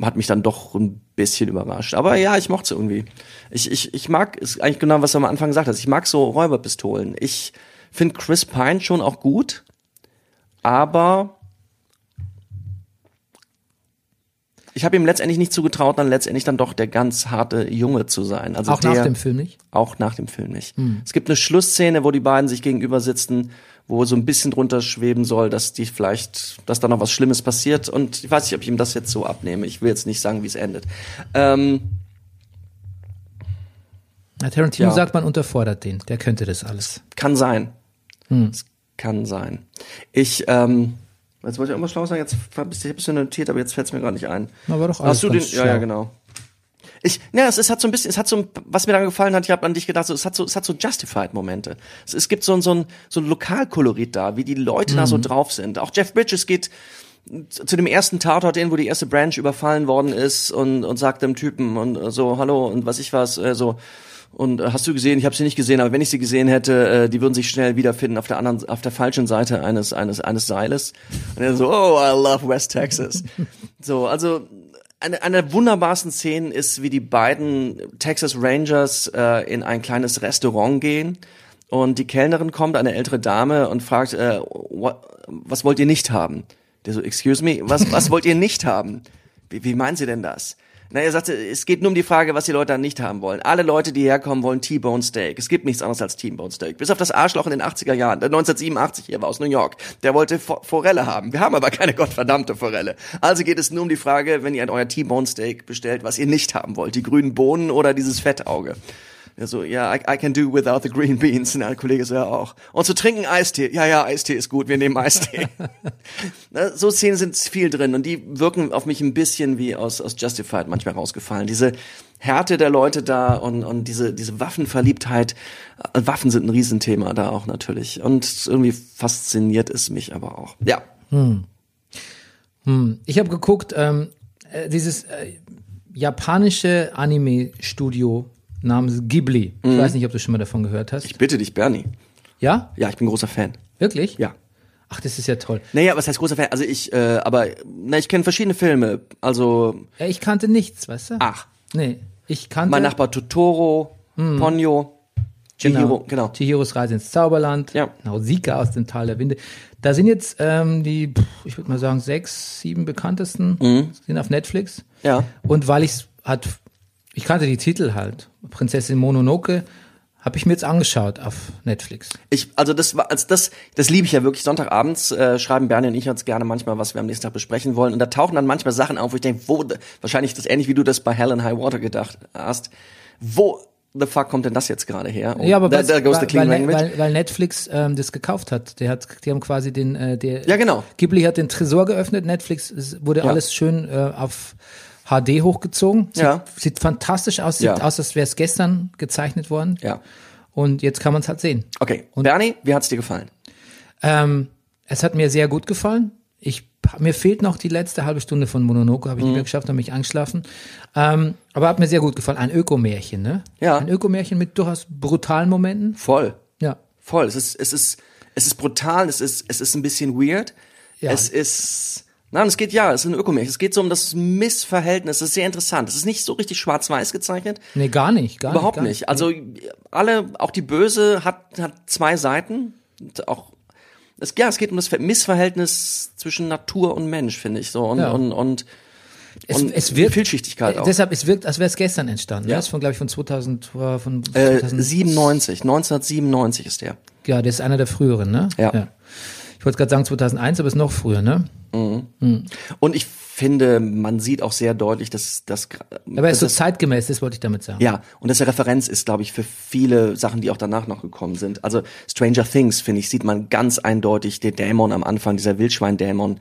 hat mich dann doch ein bisschen überrascht. Aber ja, ich mochte es irgendwie. Ich, ich, ich mag, ist eigentlich genau, was du am Anfang gesagt hast, ich mag so Räuberpistolen. Ich finde Chris Pine schon auch gut, aber ich habe ihm letztendlich nicht zugetraut, dann letztendlich dann doch der ganz harte Junge zu sein. Also Auch der, nach dem Film nicht? auch nach dem Film nicht. Es gibt eine Schlussszene, wo die beiden sich gegenüber sitzen, wo so ein bisschen drunter schweben soll, dass die vielleicht, dass da noch was Schlimmes passiert. Und ich weiß nicht, ob ich ihm das jetzt so abnehme. Ich will jetzt nicht sagen, wie es endet. Ähm, Ja, Tarantino Ja. sagt, man unterfordert den. Der könnte das alles. kann sein. Es kann sein. Ich, ähm, jetzt wollte ich irgendwas schlau sagen, jetzt hab ich ein bisschen notiert, aber jetzt fällt es mir gerade nicht ein. War doch alles Hast du den? Ja, ja, genau. Ich, ja, es, es hat so ein bisschen, es hat so, ein- was mir dann gefallen hat, ich habe an dich gedacht, so, es hat so, es hat so Justified-Momente. Es, es gibt so ein, so ein, so ein Lokalkolorit da, wie die Leute da so Mhm. drauf sind. Auch Jeff Bridges geht zu zu dem ersten Tatort hin, wo die erste Branch überfallen worden ist und, und sagt dem Typen und äh, so, hallo und was ich was, äh, so, und äh, hast du gesehen? Ich habe sie nicht gesehen, aber wenn ich sie gesehen hätte, äh, die würden sich schnell wiederfinden auf der anderen, auf der falschen Seite eines eines eines Seiles. Und er so, oh, I love West Texas. *laughs* so, also eine, eine der wunderbarsten Szenen ist, wie die beiden Texas Rangers äh, in ein kleines Restaurant gehen und die Kellnerin kommt, eine ältere Dame, und fragt, äh, what, was wollt ihr nicht haben? Der so, excuse me, was, was wollt ihr nicht haben? Wie, wie meinen Sie denn das? Na, er sagte, es geht nur um die Frage, was die Leute dann nicht haben wollen. Alle Leute, die herkommen, wollen T-Bone Steak. Es gibt nichts anderes als T-Bone Steak. Bis auf das Arschloch in den 80er Jahren, der 1987 hier war aus New York. Der wollte Fo- Forelle haben. Wir haben aber keine gottverdammte Forelle. Also geht es nur um die Frage, wenn ihr ein euer T-Bone Steak bestellt, was ihr nicht haben wollt. Die grünen Bohnen oder dieses Fettauge. Ja, so, ja, I, I can do without the green beans. Und ein Kollege so, ja auch. Und zu trinken Eistee. Ja, ja, Eistee ist gut, wir nehmen Eistee. *laughs* Na, so Szenen sind viel drin und die wirken auf mich ein bisschen wie aus, aus Justified manchmal rausgefallen. Diese Härte der Leute da und, und diese, diese Waffenverliebtheit. Äh, Waffen sind ein Riesenthema da auch natürlich. Und irgendwie fasziniert es mich aber auch. Ja. Ich habe geguckt, ähm, äh, dieses äh, japanische Anime-Studio namens Ghibli. Ich weiß nicht, ob du schon mal davon gehört hast. Ich bitte dich, Bernie. ja? Ja, ich bin großer Fan. Wirklich? Ja. Ach, das ist ja toll. Naja, was heißt großer Fan? Also ich, äh, aber, na, ich kenne verschiedene Filme. Also, Ja, ich kannte nichts, weißt du? ach, Nee, ich kannte. mein Nachbar Totoro, Ponyo, Chihiro, genau. Chihiros Reise ins Zauberland. Ja. Nausicaa aus dem Tal der Winde. Da sind jetzt ähm, die, ich würde mal sagen, sechs, sieben bekanntesten Mhm. sind auf Netflix. Ja. Und weil ich hat, ich kannte die Titel halt. Prinzessin Mononoke habe ich mir jetzt angeschaut auf Netflix. Ich, also das war, als das, das liebe ich ja wirklich. Sonntagabends äh, schreiben Bernie und ich uns gerne manchmal, was wir am nächsten Tag besprechen wollen. Und da tauchen dann manchmal Sachen auf, wo ich denke, wo, wahrscheinlich das ähnlich wie du das bei Hell and High Water gedacht hast. Wo the fuck kommt denn das jetzt gerade her? Und Ja, aber da, da goes the weil, clean weil, language. weil, weil Netflix ähm, das gekauft hat. Der hat, die haben quasi den, äh, der Ja, genau. Ghibli hat den Tresor geöffnet. Netflix wurde Ja. alles schön äh, auf HD hochgezogen. Sieht, Ja. sieht fantastisch aus. Sieht Ja. aus, als wäre es gestern gezeichnet worden. ja. Und jetzt kann man es halt sehen. Okay. Bernie, wie hat's dir gefallen? Ähm, es hat mir sehr gut gefallen. Ich, mir fehlt noch die letzte halbe Stunde von Mononoke, habe ich Mhm. nicht mehr geschafft, habe mich eingeschlafen. Ähm, aber hat mir sehr gut gefallen. Ein Ökomärchen, ne? Ja. Ein Ökomärchen mit durchaus brutalen Momenten. Voll. Ja. Voll. Es ist, es ist, es ist brutal, es ist, es ist ein bisschen weird. Ja. Es ist, nein, es geht, ja, es ist ein Ökomärchen. Es geht so um das Missverhältnis. Es ist sehr interessant. Es ist nicht so richtig schwarz-weiß gezeichnet. Nee, gar nicht. Gar Überhaupt nicht, nicht. gar Also, alle, auch die Böse hat, hat zwei Seiten. Und Auch, es, ja, es geht um das Ver- Missverhältnis zwischen Natur und Mensch, finde ich so. Und, Ja. und, und, Es, und es wirkt, Vielschichtigkeit äh, auch. Deshalb, es wirkt, als wäre es gestern entstanden. Ja. Ja. Das ist von, glaube ich, von 2000, war von äh, 2000 97, 1997 ist der. Ja, der ist einer der früheren, ne? Ja. Ich wollte gerade sagen 2001, aber ist noch früher, ne? Und ich finde, man sieht auch sehr deutlich, dass das. Aber er ist so das, zeitgemäß, das wollte ich damit sagen. ja, und dass er Referenz ist, glaube ich, für viele Sachen, die auch danach noch gekommen sind. Also Stranger Things, finde ich, sieht man ganz eindeutig den Dämon am Anfang, dieser Wildschwein-Dämon.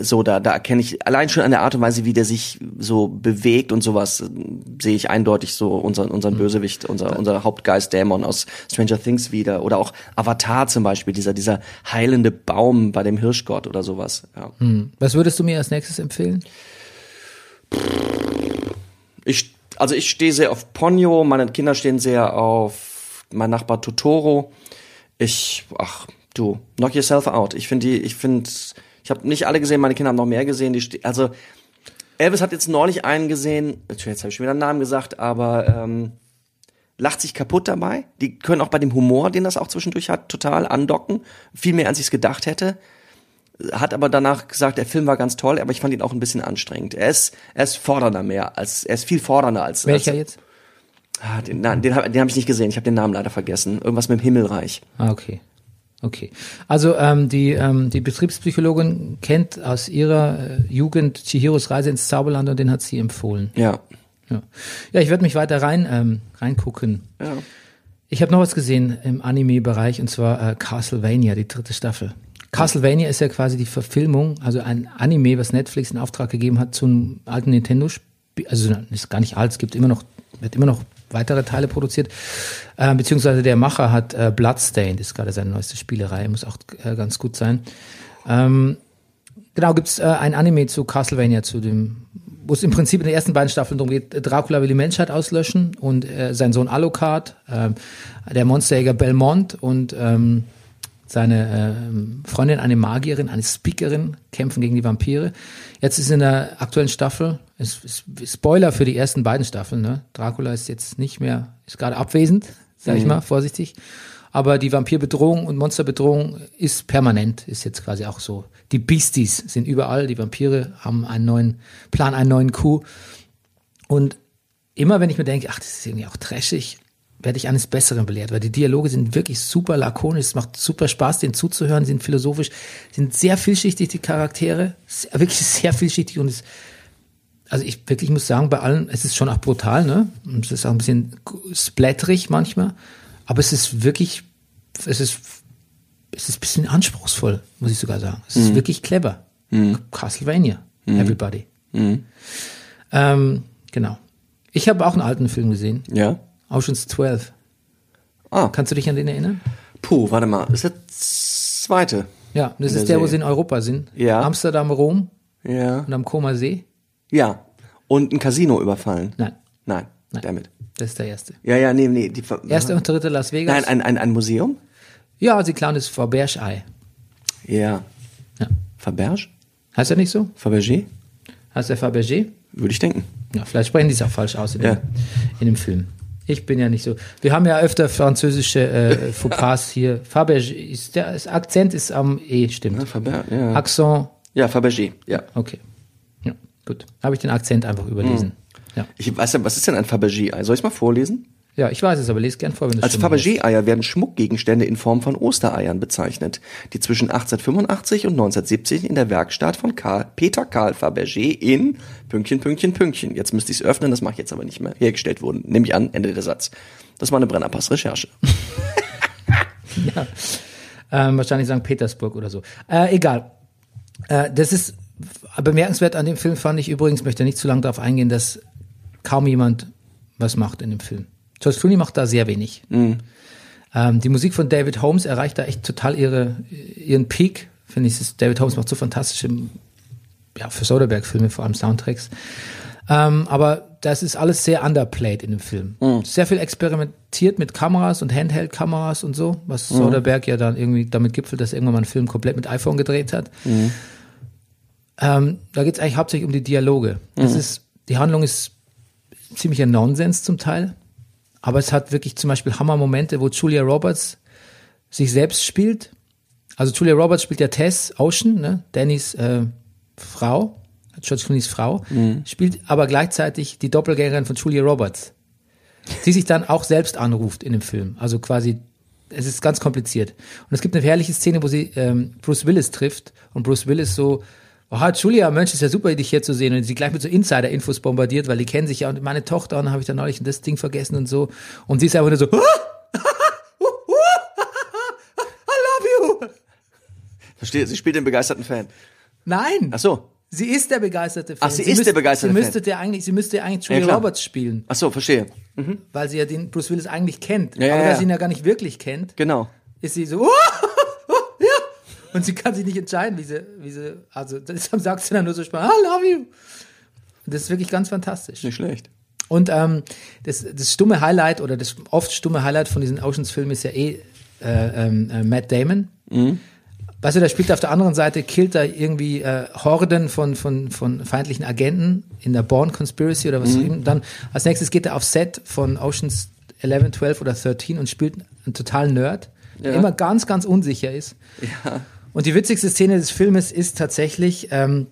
So, da, da erkenne ich allein schon an der Art und Weise, wie der sich so bewegt und sowas, äh, sehe ich eindeutig so unseren, unseren Bösewicht, unser, unser Hauptgeist Dämon aus Stranger Things wieder. Oder auch Avatar zum Beispiel, dieser, dieser heilende Baum bei dem Hirschgott oder sowas. Ja. Was würdest du mir als nächstes empfehlen? Ich, also ich stehe sehr auf Ponyo, meine Kinder stehen sehr auf mein Nachbar Totoro. Ich, ach, du, knock yourself out. Ich finde die, ich finde, ich habe nicht alle gesehen, meine Kinder haben noch mehr gesehen. Die, also Elvis hat jetzt neulich einen gesehen, jetzt habe ich schon wieder einen Namen gesagt, aber ähm, lacht sich kaputt dabei. Die können auch bei dem Humor, den das auch zwischendurch hat, total andocken. Viel mehr, als ich es gedacht hätte. Hat aber danach gesagt, der Film war ganz toll, aber ich fand ihn auch ein bisschen anstrengend. Er ist, er ist fordernder mehr, als er ist viel fordernder als. Welcher als, jetzt? Ah, den, nein, den habe den hab ich nicht gesehen. Ich habe den Namen leider vergessen. Irgendwas mit dem Himmelreich. Ah, okay. Okay. Also ähm, die, ähm, die Betriebspsychologin kennt aus ihrer äh, Jugend Chihiros Reise ins Zauberland und den hat sie empfohlen. Ja. Ja, ja ich werde mich weiter rein ähm, reingucken. Ja. Ich habe noch was gesehen im Anime-Bereich und zwar äh, Castlevania, die dritte Staffel. Castlevania ist ja quasi die Verfilmung, also ein Anime, was Netflix in Auftrag gegeben hat zum alten Nintendo-Spiel. Also ist gar nicht alt, es gibt immer noch, wird immer noch weitere Teile produziert. Äh, beziehungsweise der Macher hat äh, Bloodstained, ist gerade seine neueste Spielerei, muss auch äh, ganz gut sein. Ähm, genau, gibt's äh, ein Anime zu Castlevania, zu dem, wo es im Prinzip in den ersten beiden Staffeln darum geht, Dracula will die Menschheit auslöschen und äh, sein Sohn Alucard, ähm, der Monsterjäger Belmont und ähm, seine ähm, Freundin, eine Magierin, eine Speakerin, kämpfen gegen die Vampire. Jetzt ist in der aktuellen Staffel, Spoiler für die ersten beiden Staffeln, ne? Dracula ist jetzt nicht mehr, ist gerade abwesend, sag ich mal, vorsichtig. Aber die Vampirbedrohung und Monsterbedrohung ist permanent, ist jetzt quasi auch so. Die Beasties sind überall, die Vampire haben einen neuen Plan, einen neuen Coup. Und immer wenn ich mir denke, ach, das ist irgendwie auch trashig, werde ich eines Besseren belehrt, weil die Dialoge sind wirklich super lakonisch, es macht super Spaß, denen zuzuhören, sind philosophisch, sind sehr vielschichtig, die Charaktere, sehr- *laughs* wirklich sehr vielschichtig und es, also ich wirklich muss sagen, bei allen, es ist schon auch brutal, ne? Und Es ist auch ein bisschen splatterig manchmal, aber es ist wirklich, es ist, es ist ein bisschen anspruchsvoll, muss ich sogar sagen. Es ist wirklich clever. Castlevania, everybody. Ähm, genau. Ich habe auch einen alten Film gesehen, Ja. Ocean's 12. Ah, Kannst du dich an den erinnern? puh, warte mal. Das ist der zweite. Ja, das ist der der, wo sie in Europa sind. Ja. Amsterdam, Rom Ja. und am Koma See. Ja. Und ein Casino überfallen. Nein, Nein. Nein. Damit. das ist der erste. Ja, ja, nee, nee. Die, Ver- Erste und dritte Las Vegas. Nein, ein, ein, ein Museum? ja, sie klauen das Faberge-Ei. Ja. Ja. Faberge? Heißt er nicht so? Fabergé? Heißt der Fabergé? Würde ich denken. Ja, vielleicht sprechen die es auch falsch aus in, Ja. dem, in dem Film. Ich bin ja nicht so. Wir haben ja öfter französische äh, *laughs* Fauxpas hier. Fabergé, ist der das Akzent ist am E, stimmt. Ja, Faber, ja. Accent, ja, Fabergé, ja. okay. Ja, gut. Habe ich den Akzent einfach überlesen. Ja. Ich weiß ja, was ist denn ein Fabergé-Ei? Soll ich mal vorlesen? ja, ich weiß es, aber lese gern vor, wenn du Als Fabergé-Eier werden Schmuckgegenstände in Form von Ostereiern bezeichnet, die zwischen 1885 und 1970 in der Werkstatt von Karl, Peter Karl Fabergé in Pünktchen, Pünktchen, Pünktchen. Jetzt müsste ich es öffnen, das mache ich jetzt aber nicht mehr. Hergestellt wurden. Nehme ich an, Ende der Satz. Das war eine Brennerpass-Recherche. *laughs* Ähm, wahrscheinlich St. Petersburg oder so. Äh, egal. Äh, das ist bemerkenswert an dem Film fand ich übrigens, möchte nicht zu lange darauf eingehen, dass kaum jemand was macht in dem Film. George Clooney macht da sehr wenig. Ähm, die Musik von David Holmes erreicht da echt total ihre, ihren Peak. Finde ich, David Holmes macht so fantastische, ja, für Soderbergh-Filme, vor allem Soundtracks. Ähm, aber das ist alles sehr underplayed in dem Film. Sehr viel experimentiert mit Kameras und Handheld-Kameras und so, was Soderbergh ja dann irgendwie damit gipfelt, dass er irgendwann mal einen Film komplett mit iPhone gedreht hat. Ähm, da geht es eigentlich hauptsächlich um die Dialoge. Das ist, die Handlung ist ziemlicher Nonsens zum Teil, aber es hat wirklich zum Beispiel Hammer-Momente, wo Julia Roberts sich selbst spielt. Also Julia Roberts spielt ja Tess Ocean, ne? Dannys äh, Frau, George Clooney's Frau, spielt aber gleichzeitig die Doppelgängerin von Julia Roberts, die sich dann auch selbst anruft in dem Film. Also quasi, es ist ganz kompliziert. Und es gibt eine herrliche Szene, wo sie ähm, Bruce Willis trifft und Bruce Willis so, oh, Julia, Mensch, ist ja super, dich hier zu sehen. Und sie gleich mit so Insider-Infos bombardiert, weil die kennen sich ja und meine Tochter, und dann habe ich da neulich das Ding vergessen und so. Und sie ist einfach nur so, *laughs* I love you. Verstehe, sie spielt den begeisterten Fan. Nein. Ach so. Sie ist der begeisterte Fan. Ach, sie ist der begeisterte sie Fan. müsste der eigentlich, Sie müsste ja eigentlich Julia klar. Roberts spielen, Ach so, verstehe. weil sie ja den Bruce Willis eigentlich kennt. Ja, ja, aber ja. da sie ihn ja gar nicht wirklich kennt, Genau. ist sie so, ja. Und sie kann sich nicht entscheiden, wie sie, wie sie, also deshalb *laughs* sagt sie dann nur so spannend, I love you. Das ist wirklich ganz fantastisch. Nicht schlecht. Und ähm, das, das stumme Highlight oder das oft stumme Highlight von diesen Oceans-Filmen ist ja eh äh, ähm, äh, Matt Damon. Weißt du, der spielt auf der anderen Seite, killt da irgendwie äh, Horden von, von, von feindlichen Agenten in der Born Conspiracy oder was auch immer. Dann als nächstes geht er auf Set von Oceans 11, 12 oder 13 und spielt einen totalen Nerd, der Ja. immer ganz, ganz unsicher ist. Ja. Und die witzigste Szene des Filmes ist tatsächlich, ähm,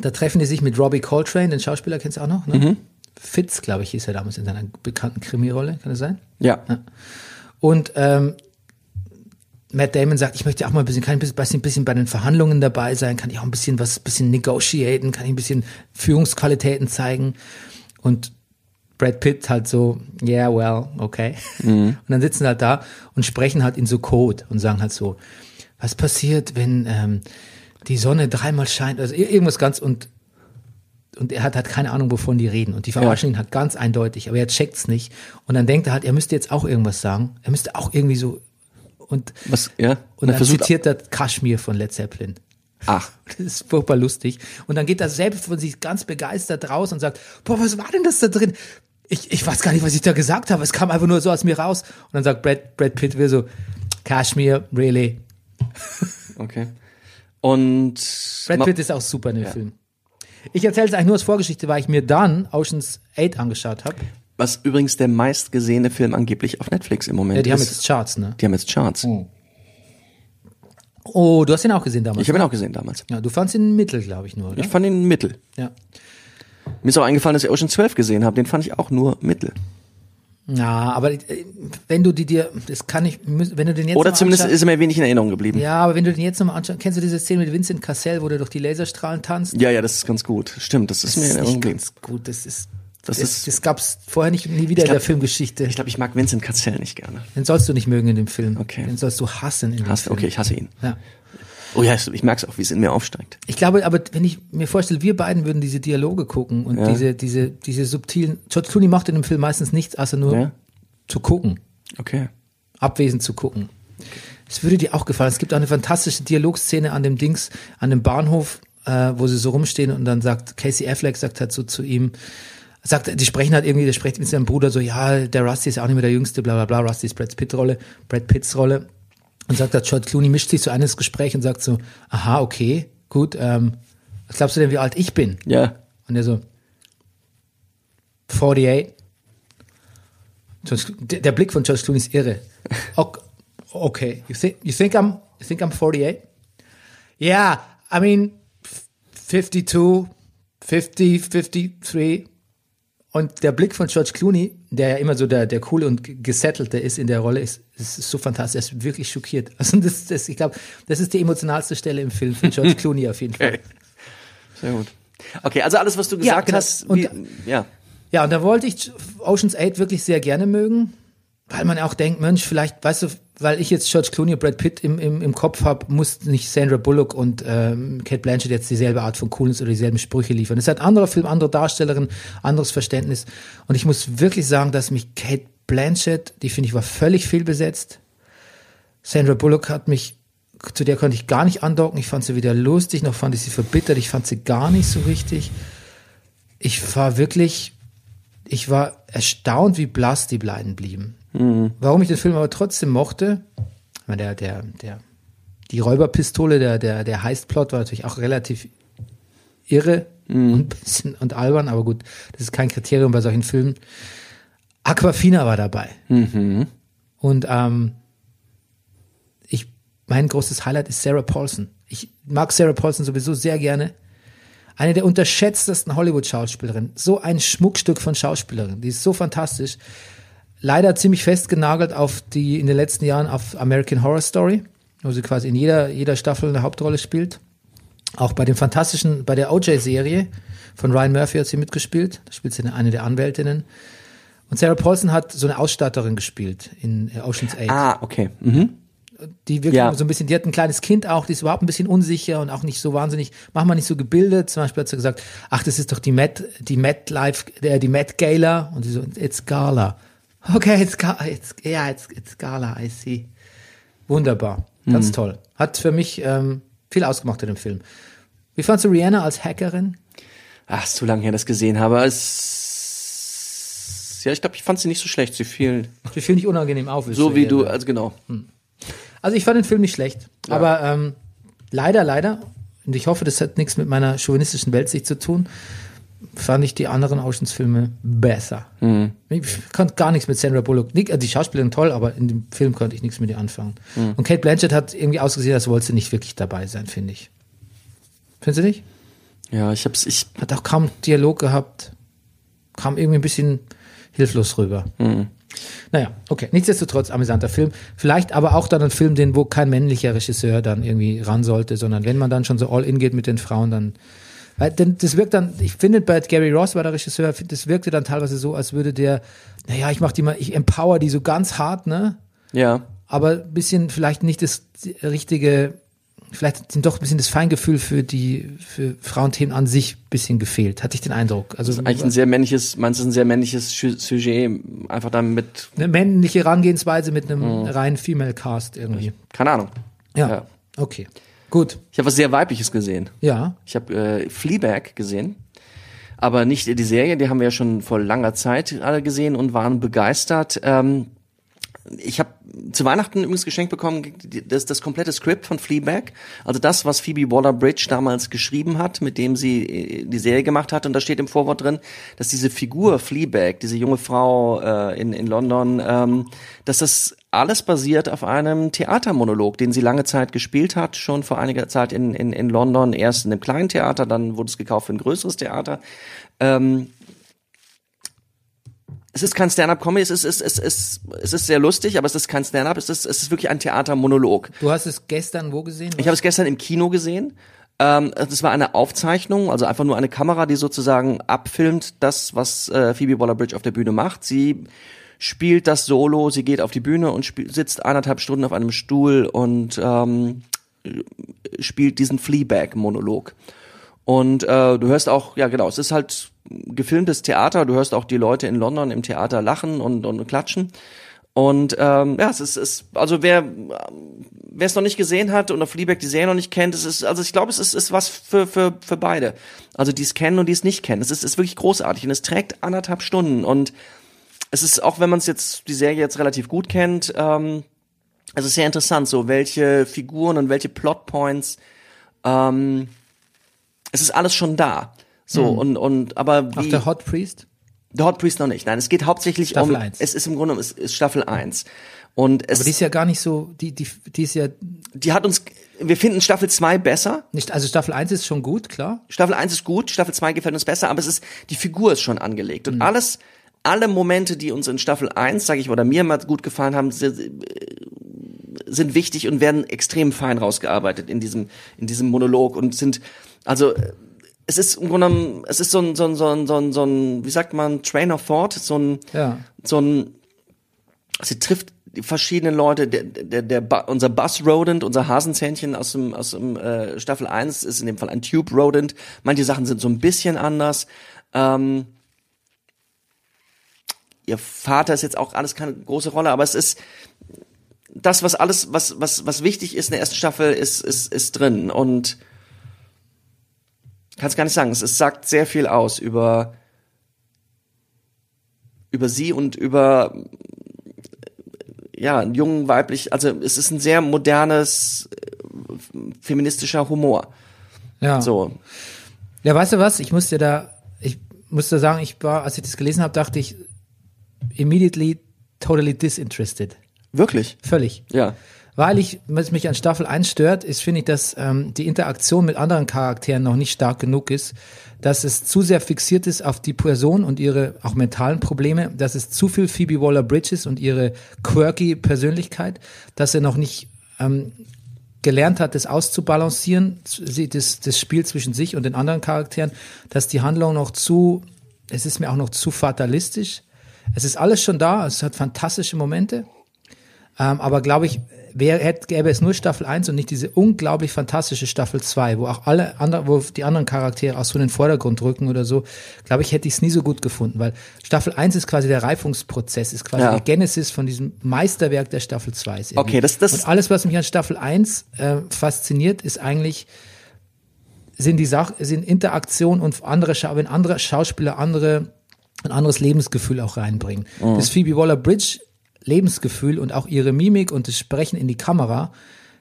da treffen die sich mit Robbie Coltrane, den Schauspieler kennst du auch noch, ne? Fitz, glaube ich, hieß er damals in seiner bekannten Krimirolle, kann das sein? Ja. Und ähm, Matt Damon sagt, ich möchte auch mal ein bisschen, kann ich ein bisschen, bisschen bei den Verhandlungen dabei sein, kann ich auch ein bisschen was, bisschen negotiaten, kann ich ein bisschen Führungsqualitäten zeigen. Und Brad Pitt halt so, yeah, well, okay. Und dann sitzen halt da und sprechen halt in so Code und sagen halt so, was passiert, wenn ähm, die Sonne dreimal scheint, also ir- irgendwas ganz und und er hat halt keine Ahnung, wovon die reden. Und die verarschen ihn halt ganz eindeutig, aber er checkt's nicht. Und dann denkt er halt, er müsste jetzt auch irgendwas sagen. Er müsste auch irgendwie so. Und, Was, ja? und er dann versucht- zitiert er Kashmir von Led Zeppelin. Ach. *laughs* Das ist furchtbar lustig. Und dann geht er selbst von sich ganz begeistert raus und sagt, boah, was war denn das da drin? Ich, ich weiß gar nicht, was ich da gesagt habe. Es kam einfach nur so aus mir raus. Und dann sagt Brad, Brad Pitt wieder so, Kashmir, really? *laughs* Okay. Und Brad Pitt ist auch super in dem Film. Ich erzähle es eigentlich nur als Vorgeschichte, weil ich mir dann Oceans 8 angeschaut habe. was übrigens der meistgesehene Film angeblich auf Netflix im Moment Ja, die haben ist. jetzt Charts, ne? die haben jetzt Charts. Oh, du hast ihn auch gesehen damals. Ich habe ihn auch gesehen damals. ja, du fandst ihn mittel, glaube ich nur, oder? Ich fand ihn mittel. ja. Mir ist auch eingefallen, dass ich Ocean 12 gesehen habe. Den fand ich auch nur mittel. Ja, aber äh, wenn du die dir, das kann ich, wenn du den jetzt Oder zumindest ist er mir wenig in Erinnerung geblieben. Ja, aber wenn du den jetzt nochmal anschaust, kennst du diese Szene mit Vincent Cassell, wo der durch die Laserstrahlen tanzt? Ja, ja, das ist ganz gut. Stimmt, das ist mir in Das ist Erinnerung geblieben. ganz gut. Das ist, Das das, ist- das gab's vorher nicht, nie wieder in glaub- der Filmgeschichte. Ich glaube, ich mag Vincent Cassell nicht gerne. Den sollst du nicht mögen in dem Film. Okay. Den sollst du hassen in dem Hass, Film. okay, ich hasse ihn. Ja. Oh ja, ich merke es auch, wie es in mir aufsteigt. Ich glaube, aber wenn ich mir vorstelle, wir beiden würden diese Dialoge gucken und Ja. diese, diese, diese subtilen, George Clooney macht in dem Film meistens nichts, außer nur Ja. zu gucken, Okay. abwesend zu gucken. Es würde dir auch gefallen. Es gibt auch eine fantastische Dialogszene an dem Dings, an dem Bahnhof, äh, wo sie so rumstehen und dann sagt Casey Affleck sagt halt so zu ihm, sagt, die sprechen halt irgendwie, der spricht mit seinem Bruder so, ja, der Rusty ist auch nicht mehr der Jüngste, bla bla bla, Rusty ist Brad Pitt Rolle, Brad Pitts Rolle. Und sagt halt, George Clooney mischt sich so ein ins Gespräch und sagt so, aha, okay, gut, ähm, was glaubst du denn, wie alt ich bin? Ja. Und er so, 48. George, der, der Blick von George Clooney ist irre. *laughs* Ok- Okay, you think, you think I'm, you think I'm 48? Yeah, I mean, 52, 50, 53. Und der Blick von George Clooney, der ja immer so der, der coole und gesettelte ist in der Rolle, ist, ist so fantastisch. Er ist wirklich schockiert. *laughs* Also das, das, ich glaube, das ist die emotionalste Stelle im Film von George Clooney auf jeden Fall. Okay. Sehr gut. Okay, also alles, was du gesagt genau. hast, Und- wie, ja. Ja, und da wollte ich Ocean's 8 wirklich sehr gerne mögen, weil man auch denkt, Mensch, vielleicht, weißt du, weil ich jetzt George Clooney und Brad Pitt im, im, im Kopf habe, muss nicht Sandra Bullock und ähm, Kate Blanchett jetzt dieselbe Art von Coolness oder dieselben Sprüche liefern. Es ist ein anderer Film, andere Darstellerin, anderes Verständnis. Und ich muss wirklich sagen, dass mich Kate Blanchett, die finde ich war völlig fehlbesetzt. Sandra Bullock hat mich, zu der konnte ich gar nicht andocken. Ich fand sie weder lustig, noch fand ich sie verbittert. Ich fand sie gar nicht so richtig. Ich war wirklich, ich war erstaunt, wie blass die beiden blieben. Warum ich den Film aber trotzdem mochte, der, der, der, die Räuberpistole, der, der, der Heistplot war natürlich auch relativ irre und bisschen und albern, aber gut, das ist kein Kriterium bei solchen Filmen. Aquafina war dabei. Und ähm, ich, mein großes Highlight ist Sarah Paulson. Ich mag Sarah Paulson sowieso sehr gerne. Eine der unterschätztesten Hollywood-Schauspielerinnen. So ein Schmuckstück von Schauspielerin. Die ist so fantastisch. Leider ziemlich festgenagelt auf die, in den letzten Jahren auf American Horror Story, wo sie quasi in jeder, jeder Staffel eine Hauptrolle spielt. Auch bei dem fantastischen, bei der OJ-Serie von Ryan Murphy hat sie mitgespielt. Da spielt sie eine, der Anwältinnen. Und Sarah Paulson hat so eine Ausstatterin gespielt in Ocean's 8 Ah, okay. Mhm. Die wirklich Ja. so ein bisschen, die hat ein kleines Kind auch, die ist überhaupt ein bisschen unsicher und auch nicht so wahnsinnig, manchmal nicht so gebildet. Zum Beispiel hat sie gesagt, ach, das ist doch die Met, die Met Life, äh, die Met Gala. Und sie so, it's Gala. Okay, it's Gala, it's, yeah, it's, it's Gala, I see. Wunderbar. Ganz toll. Hat für mich ähm, viel ausgemacht in dem Film. Wie fandst du Rihanna als Hackerin? Ach, ist zu lange her, das gesehen habe. Es, ja, ich glaube, ich fand sie nicht so schlecht. Sie fiel Ich finde nicht unangenehm auf. so wie du, so. also genau. Also ich fand den Film nicht schlecht, aber ähm, leider, leider, und ich hoffe, das hat nichts mit meiner chauvinistischen Weltsicht zu tun, fand ich die anderen Oceans-Filme besser. Ich konnte gar nichts mit Sandra Bullock. Also die Schauspielerin toll, aber in dem Film konnte ich nichts mit ihr anfangen. Und Kate Blanchett hat irgendwie ausgesehen, als wollte sie nicht wirklich dabei sein, finde ich. Findest du nicht? Ja, ich hab's, ich, Hat auch kaum Dialog gehabt. Kam irgendwie ein bisschen hilflos rüber. Naja, okay. Nichtsdestotrotz amüsanter Film. Vielleicht aber auch dann ein Film, den, wo kein männlicher Regisseur dann irgendwie ran sollte, sondern wenn man dann schon so all in geht mit den Frauen, dann. Weil, denn das wirkt dann, ich finde, bei Gary Ross war der Regisseur, das wirkte dann teilweise so, als würde der, naja, ich mach die mal, ich empower die so ganz hart, ne? ja. aber ein bisschen vielleicht nicht das richtige, vielleicht sind doch ein bisschen das Feingefühl für die für Frauenthemen an sich ein bisschen gefehlt, hatte ich den Eindruck. Also Eigentlich ein sehr männliches, meinst du, ein sehr männliches Sujet, einfach dann mit, eine männliche Herangehensweise mit einem reinen Female Cast irgendwie. keine Ahnung. Ja. Ja. Okay. Gut. Ich habe was sehr Weibliches gesehen. Ja. Ich habe äh, Fleabag gesehen, aber nicht die Serie, die haben wir ja schon vor langer Zeit alle gesehen und waren begeistert. Ähm, ich habe zu Weihnachten übrigens geschenkt bekommen, das, das komplette Skript von Fleabag, also das, was Phoebe Waller-Bridge damals geschrieben hat, mit dem sie äh, die Serie gemacht hat. Und da steht im Vorwort drin, dass diese Figur Fleabag, diese junge Frau äh, in, in London, ähm, dass das alles basiert auf einem Theatermonolog, den sie lange Zeit gespielt hat, schon vor einiger Zeit in, in, in London, erst in einem kleinen Theater, dann wurde es gekauft für ein größeres Theater. Ähm, es ist kein Stand-up-Comedy, es ist, es, ist, es, ist, es ist sehr lustig, aber es ist kein Stand-up, es ist, es ist wirklich ein Theatermonolog. Du hast es gestern wo gesehen? Ich habe es gestern im Kino gesehen. Ähm, das war eine Aufzeichnung, also einfach nur eine Kamera, die sozusagen abfilmt das, was äh, Phoebe Waller-Bridge auf der Bühne macht. Sie spielt das Solo, sie geht auf die Bühne und spiel, sitzt eineinhalb Stunden auf einem Stuhl und ähm, spielt diesen Fleabag-Monolog. Und äh, du hörst auch, ja genau, es ist halt gefilmtes Theater, du hörst auch die Leute in London im Theater lachen und, und klatschen. Und ähm, ja, es ist, ist also wer wer es noch nicht gesehen hat oder Fleabag die Serie noch nicht kennt, es ist also ich glaube, es ist, ist was für für für beide. Also die es kennen und die es nicht kennen. Es ist ist wirklich großartig und es trägt anderthalb Stunden und es ist auch, wenn man es jetzt die Serie jetzt relativ gut kennt, ähm, es ist sehr interessant, so welche Figuren und welche Plotpoints. Ähm, es ist alles schon da. So und und aber Auch wie, der Hot Priest? The Hot Priest noch nicht. Nein, es geht hauptsächlich Staffel um. eins. Es ist im Grunde es ist Staffel 1. Und es, Aber die ist ja gar nicht so, die, die, die ist ja die hat uns. Wir finden Staffel 2 besser. nicht, also Staffel 1 ist schon gut, klar. Staffel 1 ist gut, Staffel 2 gefällt uns besser, aber es ist, die Figur ist schon angelegt. Mhm. Und alles, alle Momente, die uns in Staffel 1, sage ich, oder mir mal gut gefallen haben, sind, sind wichtig und werden extrem fein rausgearbeitet in diesem, in diesem Monolog und sind, also, es ist im Grunde genommen, es ist so ein, so ein, so ein, so ein, so ein wie sagt man, Train of Thought, so ein, Ja. so ein, sie trifft die verschiedenen Leute, der, der, der, unser Bus Rodent, unser Hasenzähnchen aus dem, aus dem äh, Staffel 1 ist in dem Fall ein Tube Rodent. Manche Sachen sind so ein bisschen anders. Ähm, ihr Vater ist jetzt auch alles keine große Rolle, aber es ist das, was alles, was, was, was wichtig ist in der ersten Staffel, ist, ist, ist drin und kann es gar nicht sagen. Es, es sagt sehr viel aus über über sie und über ja, einen jungen weiblich, also es ist ein sehr modernes äh, feministischer Humor. Ja. So. Ja, weißt du was? Ich musste da, ich musste sagen, ich war, als ich das gelesen habe, dachte ich immediately totally disinterested. Wirklich? Völlig. Ja. Weil ich, was mich an Staffel 1 stört, ist, finde ich, dass ähm, die Interaktion mit anderen Charakteren noch nicht stark genug ist, dass es zu sehr fixiert ist auf die Person und ihre auch mentalen Probleme, dass es zu viel Phoebe Waller-Bridges und ihre quirky Persönlichkeit, dass er noch nicht ähm, gelernt hat, das auszubalancieren, das, das Spiel zwischen sich und den anderen Charakteren, dass die Handlung noch zu, es ist mir auch noch zu fatalistisch. Es ist alles schon da, es hat fantastische Momente, ähm, aber glaube ich, wär, hätte, gäbe es nur Staffel 1 und nicht diese unglaublich fantastische Staffel 2, wo auch alle anderen, wo die anderen Charaktere auch so in den Vordergrund rücken oder so, glaube ich, hätte ich es nie so gut gefunden, weil Staffel 1 ist quasi der Reifungsprozess, ist quasi Ja. die Genesis von diesem Meisterwerk der Staffel 2. Ist irgendwie. Okay, das- das- und alles, was mich an Staffel 1 äh, fasziniert, ist eigentlich, sind die Sach sind Interaktion und andere, wenn andere Schauspieler andere, ein anderes Lebensgefühl auch reinbringen. Mhm. Das Phoebe Waller-Bridge Lebensgefühl und auch ihre Mimik und das Sprechen in die Kamera,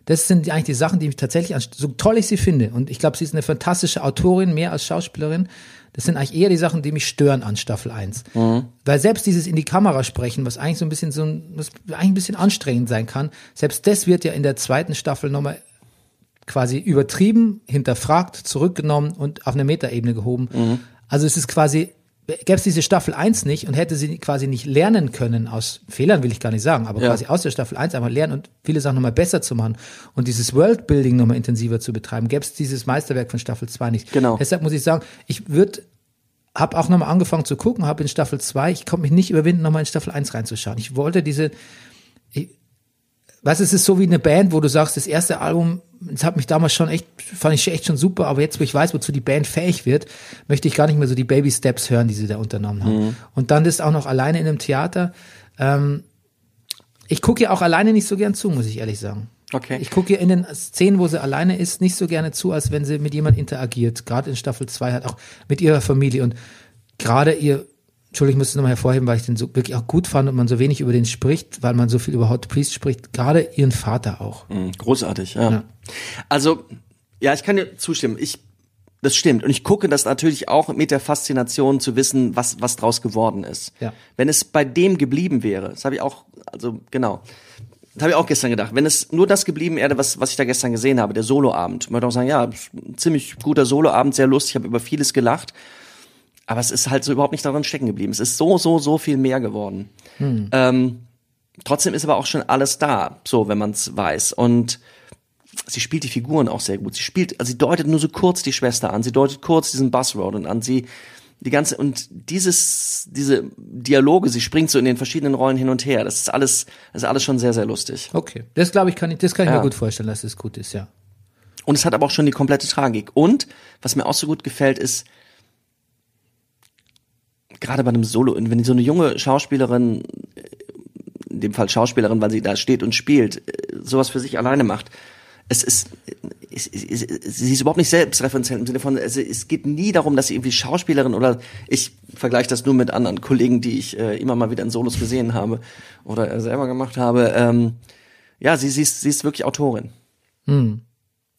das sind eigentlich die Sachen, die mich tatsächlich, so toll ich sie finde, und ich glaube, sie ist eine fantastische Autorin, mehr als Schauspielerin, das sind eigentlich eher die Sachen, die mich stören an Staffel 1. Weil selbst dieses in die Kamera sprechen, was eigentlich so ein bisschen so ein, was eigentlich ein bisschen anstrengend sein kann, selbst das wird ja in der zweiten Staffel nochmal quasi übertrieben, hinterfragt, zurückgenommen und auf eine Metaebene gehoben. Also es ist quasi, gäbe es diese Staffel 1 nicht und hätte sie quasi nicht lernen können, aus Fehlern will ich gar nicht sagen, aber Ja. quasi aus der Staffel 1 einfach lernen und viele Sachen nochmal besser zu machen und dieses Worldbuilding nochmal intensiver zu betreiben, gäbe es dieses Meisterwerk von Staffel 2 nicht. Genau. Deshalb muss ich sagen, ich würde habe auch nochmal angefangen zu gucken, habe in Staffel 2, ich konnte mich nicht überwinden, nochmal in Staffel 1 reinzuschauen. Ich wollte diese, Weißt du, es ist so wie eine Band, wo du sagst, das erste Album, das hat mich damals schon echt, fand ich echt schon super, aber jetzt, wo ich weiß, wozu die Band fähig wird, möchte ich gar nicht mehr so die Baby Steps hören, die sie da unternommen haben. Und dann das auch noch alleine in einem Theater. Ähm, ich gucke ja auch alleine nicht so gern zu, muss ich ehrlich sagen. Okay. Ich gucke ihr in den Szenen, wo sie alleine ist, nicht so gerne zu, als wenn sie mit jemand interagiert. Gerade in Staffel 2 halt auch mit ihrer Familie. Und gerade ihr, Entschuldigung, ich muss es nochmal hervorheben, weil ich den so wirklich auch gut fand und man so wenig über den spricht, weil man so viel über Hot Priest spricht. Gerade ihren Vater auch. Mhm, Großartig, ja. Ja. Also, ja, ich kann dir zustimmen. Ich, das stimmt. Und ich gucke das natürlich auch mit der Faszination zu wissen, was, was draus geworden ist. Ja. Wenn es bei dem geblieben wäre, das habe ich auch, also genau. Das habe ich auch gestern gedacht. Wenn es nur das geblieben wäre, was, was ich da gestern gesehen habe, der Soloabend, man würde auch sagen, ja, ziemlich guter Soloabend, sehr lustig, ich habe über vieles gelacht. Aber es ist halt so überhaupt nicht daran stecken geblieben. Es ist so, so, so viel mehr geworden. Ähm, trotzdem ist aber auch schon alles da, so, wenn man es weiß. Und sie spielt die Figuren auch sehr gut. Sie spielt, also sie deutet nur so kurz die Schwester an, sie deutet kurz diesen Buzzroad und an sie die ganze und dieses diese Dialoge, sie springt so in den verschiedenen Rollen hin und her. Das ist alles, das ist alles schon sehr sehr lustig. Okay. Das glaube ich, kann ich, das kann ich Ja. mir gut vorstellen, dass es gut ist, ja. Und es hat aber auch schon die komplette Tragik. Und was mir auch so gut gefällt, ist gerade bei einem Solo, wenn so eine junge Schauspielerin, in dem Fall Schauspielerin, weil sie da steht und spielt, äh, sowas für sich alleine macht. Es ist, es, es, es, sie ist überhaupt nicht selbstreferenziell im Sinne von, also es geht nie darum, dass sie irgendwie Schauspielerin oder ich vergleiche das nur mit anderen Kollegen, die ich äh, immer mal wieder in Solos gesehen habe oder selber gemacht habe. Ähm, ja, sie, sie, ist, sie ist wirklich Autorin.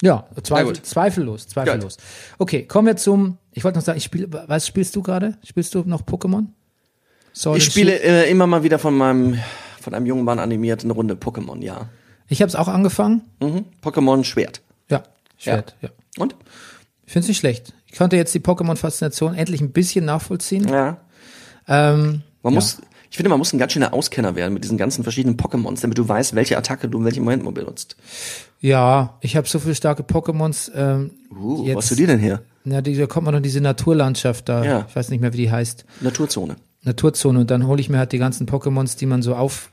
Ja, zweifel, gut. zweifellos, zweifellos. Okay, kommen wir zum, ich wollte noch sagen, ich spiele, was spielst du gerade? Spielst du noch Pokémon? Sword Ich spiele äh, immer mal wieder von meinem von einem jungen Mann animiert eine Runde Pokémon, ja. Ich habe es auch angefangen. Mhm. Pokémon Schwert. Ja, Schwert, ja. Und? Ich finde es nicht schlecht. Ich konnte jetzt die Pokémon-Faszination endlich ein bisschen nachvollziehen. Ja. Ähm, Man Ja. muss, ich finde, man muss ein ganz schöner Auskenner werden mit diesen ganzen verschiedenen Pokémons, damit du weißt, welche Attacke du in welchem Moment mal benutzt. ja, ich habe so viele starke Pokémons. Ähm, Uh, jetzt, was hast du dir denn her? Na, die, da kommt man noch in diese Naturlandschaft da. Ja. Ich weiß nicht mehr, wie die heißt. Naturzone. Naturzone. Und dann hole ich mir halt die ganzen Pokémons, die man so auf,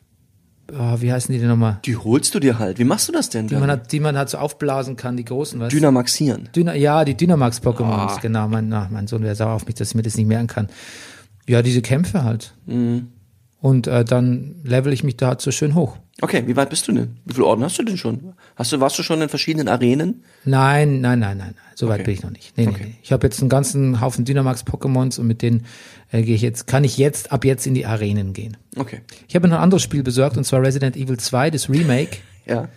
ah, wie heißen die denn nochmal? Die holst du dir halt. Wie machst du das denn? Die man, hat, die man halt so aufblasen kann, die großen, du? Dynamaxieren. Dyna, ja, die Dynamax-Pokémons, Ah. genau. Mein, na, mein Sohn wäre sauer auf mich, dass ich mir das nicht merken kann. Ja, diese Kämpfe halt. Mhm. Und äh, dann level ich mich da halt so schön hoch. Okay, wie weit bist du denn? Wie viele Orden hast du denn schon? Hast du, warst du schon in verschiedenen Arenen? Nein, nein, nein, nein, nein. So weit Okay. bin ich noch nicht. Nee, nee, Okay. nee. Ich habe jetzt einen ganzen Haufen Dynamax-Pokémons und mit denen äh, gehe ich jetzt, kann ich jetzt ab jetzt in die Arenen gehen. Okay. Ich habe noch ein anderes Spiel besorgt und zwar Resident Evil 2, das Remake. Ja.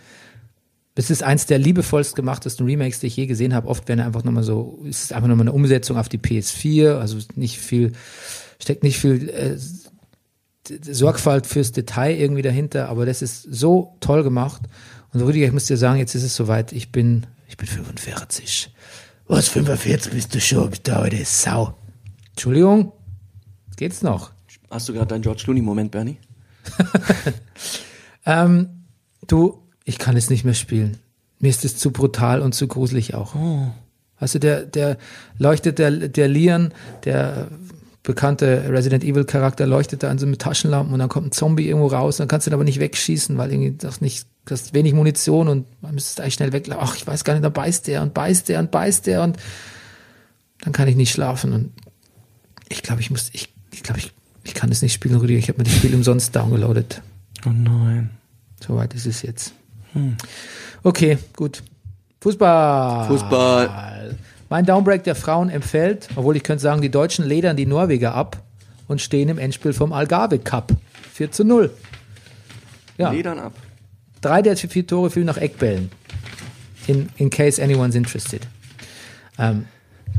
Das ist eins der liebevollst gemachtesten Remakes, die ich je gesehen habe. Oft werden einfach nochmal so, es ist einfach nochmal eine Umsetzung auf die PS4, also nicht viel, steckt nicht viel äh, Sorgfalt fürs Detail irgendwie dahinter, aber das ist so toll gemacht. Und Rüdiger, ich muss dir sagen, jetzt ist es soweit, ich bin, ich bin 45. Was, 45 bist du schon, bist du heute Sau. Entschuldigung, geht's noch? Hast du gerade deinen George Clooney-Moment, Bernie? *laughs* Ähm, du, ich kann es nicht mehr spielen. Mir ist es zu brutal und zu gruselig auch. Weißt du, der, der leuchtet, der, der Leon, der bekannte Resident Evil Charakter leuchtet da an so mit Taschenlampen und dann kommt ein Zombie irgendwo raus, dann kannst du ihn aber nicht wegschießen, weil irgendwie doch nicht, du hast wenig Munition und man müsste eigentlich schnell weglaufen. Ach, ich weiß gar nicht, da beißt der und beißt der und beißt der und dann kann ich nicht schlafen und ich glaube, ich muss, ich, ich glaube, ich, ich kann es nicht spielen, Rüdiger. Ich habe mir das Spiel umsonst downgeloadet. Oh nein. Soweit ist es jetzt. Okay, gut. Fußball. Fußball. Mein Downbreak der Frauen empfällt, obwohl ich könnte sagen, die Deutschen ledern die Norweger ab und stehen im Endspiel vom Algarve Cup. 4 zu 0. Ja, Ledern ab. drei der vier Tore fielen nach Eckbällen. In, in case anyone's interested. Ähm,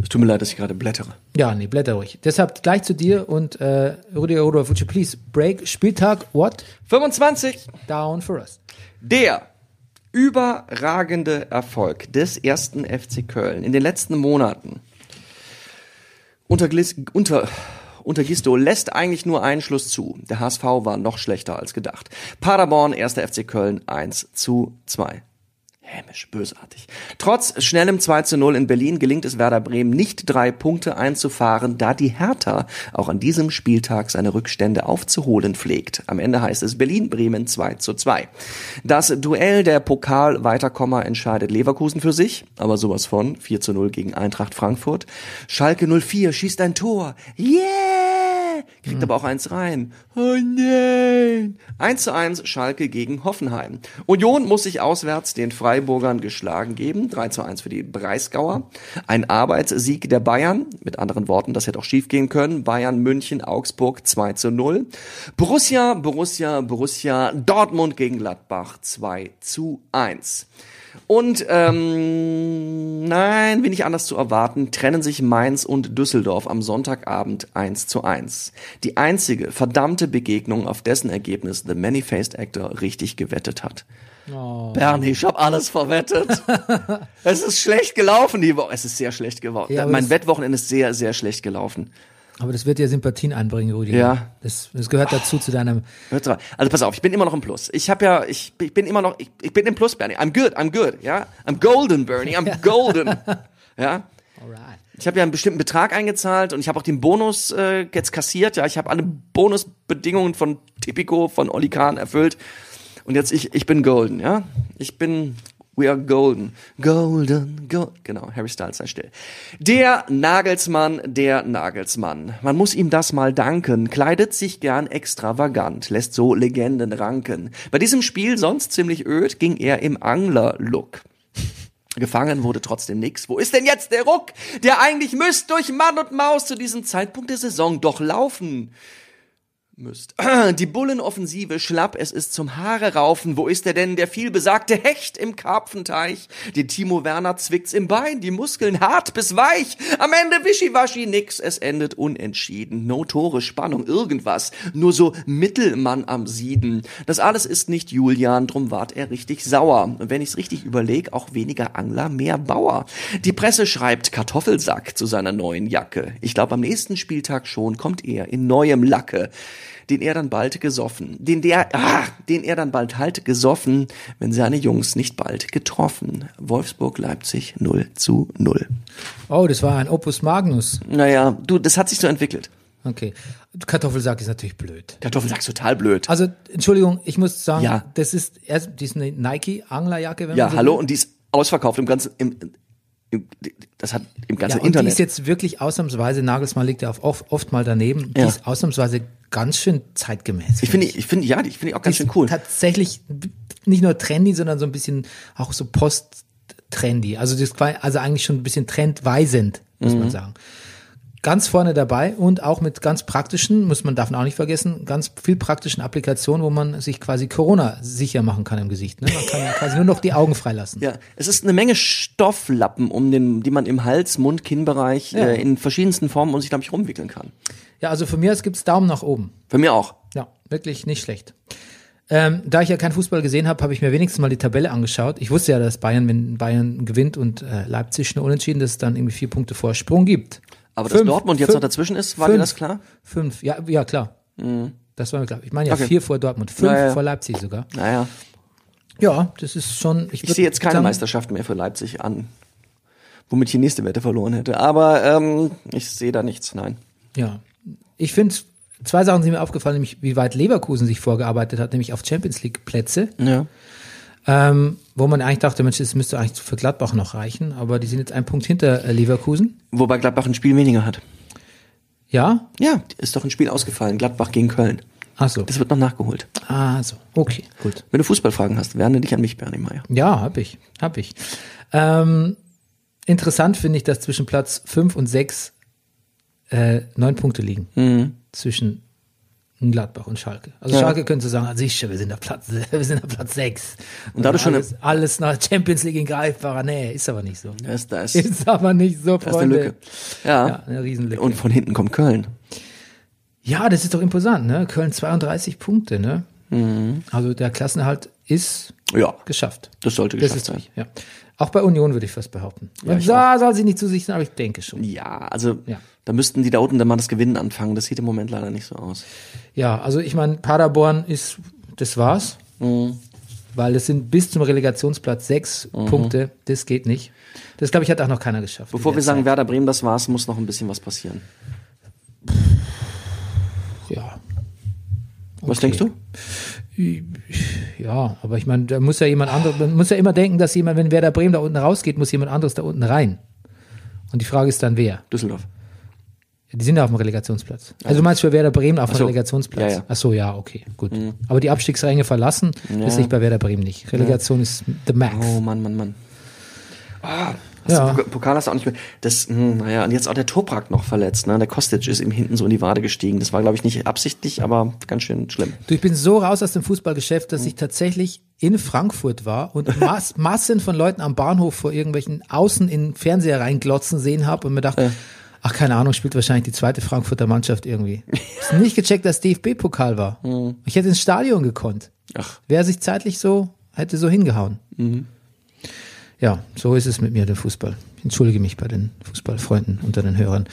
Es tut mir leid, dass ich gerade blättere. ja, nee, blätter ruhig. Deshalb gleich zu dir und äh, Rüdiger Rudolf, would you please break Spieltag what? 25. Down for us. Der überragende Erfolg des ersten FC Köln in den letzten Monaten unter, unter, unter Gisto lässt eigentlich nur einen Schluss zu. Der HSV war noch schlechter als gedacht. Paderborn, erster FC Köln 1 zu 2. Hämisch, bösartig. Trotz schnellem 2 zu 0 in Berlin gelingt es Werder Bremen nicht drei Punkte einzufahren, da die Hertha auch an diesem Spieltag seine Rückstände aufzuholen pflegt. Am Ende heißt es Berlin-Bremen 2 zu 2. Das Duell der Pokal-Weiterkommer entscheidet Leverkusen für sich, aber sowas von 4 zu 0 gegen Eintracht Frankfurt. Schalke 04 schießt ein Tor. Yeah! Kriegt aber auch eins rein. Oh nein! 1 zu 1 Schalke gegen Hoffenheim. Union muss sich auswärts den Freiburgern geschlagen geben. 3 zu 1 für die Breisgauer. Ein Arbeitssieg der Bayern. Mit anderen Worten, das hätte auch schief gehen können. Bayern, München, Augsburg 2 zu 0. Borussia, Borussia, Borussia, Dortmund gegen Gladbach 2 zu 1. Und ähm, nein, wenig anders zu erwarten, trennen sich Mainz und Düsseldorf am Sonntagabend 1 zu 1. Die einzige verdammte Begegnung, auf dessen Ergebnis The Many-Faced Actor richtig gewettet hat. Bernie, ich habe alles verwettet. *laughs* es ist schlecht gelaufen die Woche. Es ist sehr schlecht gelaufen. Ja, mein Wettwochenende ist sehr, sehr schlecht gelaufen. Aber das wird dir Sympathien einbringen, Rudi. Ja. Das, das gehört dazu zu deinem. Also pass auf, ich bin immer noch im Plus. Ich habe ja, ich, ich bin immer noch, ich, ich bin im Plus, Bernie. I'm good, I'm good, ja. I'm golden, Bernie, I'm *laughs* golden. ja. Alright. Ich habe ja einen bestimmten Betrag eingezahlt und ich habe auch den Bonus äh, jetzt kassiert. Ja, ich habe alle Bonusbedingungen von Tipico, von Oli Kahn erfüllt. Und jetzt ich, ich bin golden, ja. Ich bin, we are golden. Golden, go Genau, Harry Styles sei still. Der Nagelsmann, der Nagelsmann. Man muss ihm das mal danken. Kleidet sich gern extravagant, lässt so Legenden ranken. Bei diesem Spiel, sonst ziemlich öd, ging er im Angler-Look. Gefangen wurde trotzdem nix. Wo ist denn jetzt der Ruck, der eigentlich müsst durch Mann und Maus zu diesem Zeitpunkt der Saison doch laufen? Müsst. *clears throat* Die Bullenoffensive schlapp, es ist zum Haare raufen. Wo ist er denn, der vielbesagte Hecht im Karpfenteich? Den Timo Werner zwickt's im Bein, die Muskeln hart bis weich. Am Ende wischiwaschi nix, es endet unentschieden. No Tore, Spannung, irgendwas. Nur so Mittelmann am Sieden. Das alles ist nicht Julian, drum ward er richtig sauer. Und wenn ich's richtig überleg, auch weniger Angler, mehr Bauer. Die Presse schreibt Kartoffelsack zu seiner neuen Jacke. Ich glaube, am nächsten Spieltag schon kommt er in neuem Lacke den er dann bald gesoffen, den der, ah, den er dann bald halt gesoffen, wenn seine Jungs nicht bald getroffen. Wolfsburg Leipzig 0 zu 0. Oh, das war ein Opus Magnus. Naja, du, das hat sich so entwickelt. Okay. Kartoffelsack ist natürlich blöd. Kartoffelsack ist total blöd. Also, Entschuldigung, ich muss sagen, Ja. das ist erst, die ist eine Nike-Anglerjacke, wenn Ja, man so hallo, will. und die ist ausverkauft im ganzen, im, das hat im Ja, ganzen die Internet. ist jetzt wirklich ausnahmsweise, Nagelsmann liegt ja oft, oft mal daneben, die Ja. ist ausnahmsweise ganz schön zeitgemäß. ich finde, ich finde, ja, die finde ich auch ganz Die schön ist cool. Tatsächlich nicht nur trendy, sondern so ein bisschen auch so post-trendy. Also das ist quasi- also eigentlich schon ein bisschen trendweisend, muss Mhm. man sagen. Ganz vorne dabei und auch mit ganz praktischen, muss man man auch nicht vergessen, ganz viel praktischen Applikationen, wo man sich quasi Corona sicher machen kann im Gesicht. Ne? Man kann ja quasi nur noch die Augen freilassen. Ja, es ist eine Menge Stofflappen, um den, die man im Hals, Mund, Kinnbereich Ja. äh, in verschiedensten Formen um sich, glaube ich, rumwickeln kann. Ja, also von mir aus gibt's Daumen nach oben. Für mir auch. Ja, wirklich nicht schlecht. Ähm, da ich ja keinen Fußball gesehen habe, habe ich mir wenigstens mal die Tabelle angeschaut. Ich wusste ja, dass Bayern, wenn Bayern gewinnt und äh, Leipzig nur unentschieden, dass es dann irgendwie vier Punkte Vorsprung gibt. Aber dass Fünf, Dortmund jetzt fünf, noch dazwischen ist, war dir fünf. das klar? Fünf, ja, ja klar. Das war mir klar. Ich meine ja Okay. vier vor Dortmund, fünf Ja, ja. vor Leipzig sogar. Naja, Ja, das ist schon. Ich, ich sehe jetzt keine sagen, Meisterschaft mehr für Leipzig an, womit ich die nächste Wette verloren hätte. Aber ähm, ich sehe da nichts, nein. Ja, ich finde zwei Sachen sind mir aufgefallen, nämlich wie weit Leverkusen sich vorgearbeitet hat, nämlich auf Champions League Plätze. Ja. Ähm, wo man eigentlich dachte, Mensch, das müsste eigentlich für Gladbach noch reichen, aber die sind jetzt ein Punkt hinter äh, Leverkusen. Wobei Gladbach ein Spiel weniger hat. Ja? Ja, ist doch ein Spiel ausgefallen. Gladbach gegen Köln. Ach so. Das wird noch nachgeholt. Ah, so. Okay, gut. Wenn du Fußballfragen hast, wende dich an mich, Bernie Meyer. Ja, hab ich. Hab ich. Ähm, interessant finde ich, dass zwischen Platz 5 und 6 äh, neun Punkte liegen. Mhm. Zwischen Gladbach und Schalke. Also Ja. Schalke könnte sagen, ah, sicher, wir sind auf Platz, *laughs* wir sind auf Platz 6. Und da du schon alles, alles nach Champions League in greifbarer Nähe. Ist aber nicht so. Ist, da ist, aber nicht so, da ist eine Freunde. Lücke. Ja. Ja, eine Riesenlücke. Und von hinten kommt Köln. Ja, das ist doch imposant, ne? Köln 32 Punkte, ne? Mhm. Also der Klassenerhalt ist Ja, geschafft. das sollte Das geschafft ist sein. ja. Auch bei Union würde ich fast behaupten. Ja, Und da soll sie nicht zu sich sein, aber ich denke schon. Ja, also Ja. da müssten die da unten dann mal das Gewinnen anfangen. Das sieht im Moment leider nicht so aus. Ja, also ich meine, Paderborn ist, das war's. Mhm. Weil es sind bis zum Relegationsplatz sechs Punkte. Das geht nicht. Das, glaube ich, hat auch noch keiner geschafft. Bevor wir der sagen, Zeit. Werder Bremen, das war's, muss noch ein bisschen was passieren. Ja. Was Okay. denkst du? Ja, aber ich meine, da muss ja jemand anderes, man muss ja immer denken, dass jemand, wenn Werder Bremen da unten rausgeht, muss jemand anderes da unten rein. Und die Frage ist dann, wer? Düsseldorf. Die sind ja auf dem Relegationsplatz. Also du meinst für Werder Bremen auf dem so. Relegtionsplatz? Ja, ja. Ach so, ja, okay, gut. Aber die Abstiegsränge verlassen, das ist nicht bei Werder Bremen nicht. Relegation ist the max. Oh Mann, Mann, Mann. Ah, Ja. du Pok- Pokal hast du auch nicht mehr. Das, hm, naja, und jetzt auch der Toprak noch verletzt, ne? Der Kostic ist ihm hinten so in die Wade gestiegen. Das war, glaube ich, nicht absichtlich, aber ganz schön schlimm. Du, ich bin so raus aus dem Fußballgeschäft, dass ich tatsächlich in Frankfurt war und Mass, Massen von Leuten am Bahnhof vor irgendwelchen Außen in den Fernseher reinglotzen sehen habe und mir dachte, ach keine Ahnung, spielt wahrscheinlich die zweite Frankfurter Mannschaft irgendwie. Ich hab nicht gecheckt, dass DFB-Pokal war. Ich hätte ins Stadion gekonnt. Ach, Wer sich zeitlich so, hätte so hingehauen. Ja, so ist es mit mir, der Fußball. Ich entschuldige mich bei den Fußballfreunden unter den Hörern.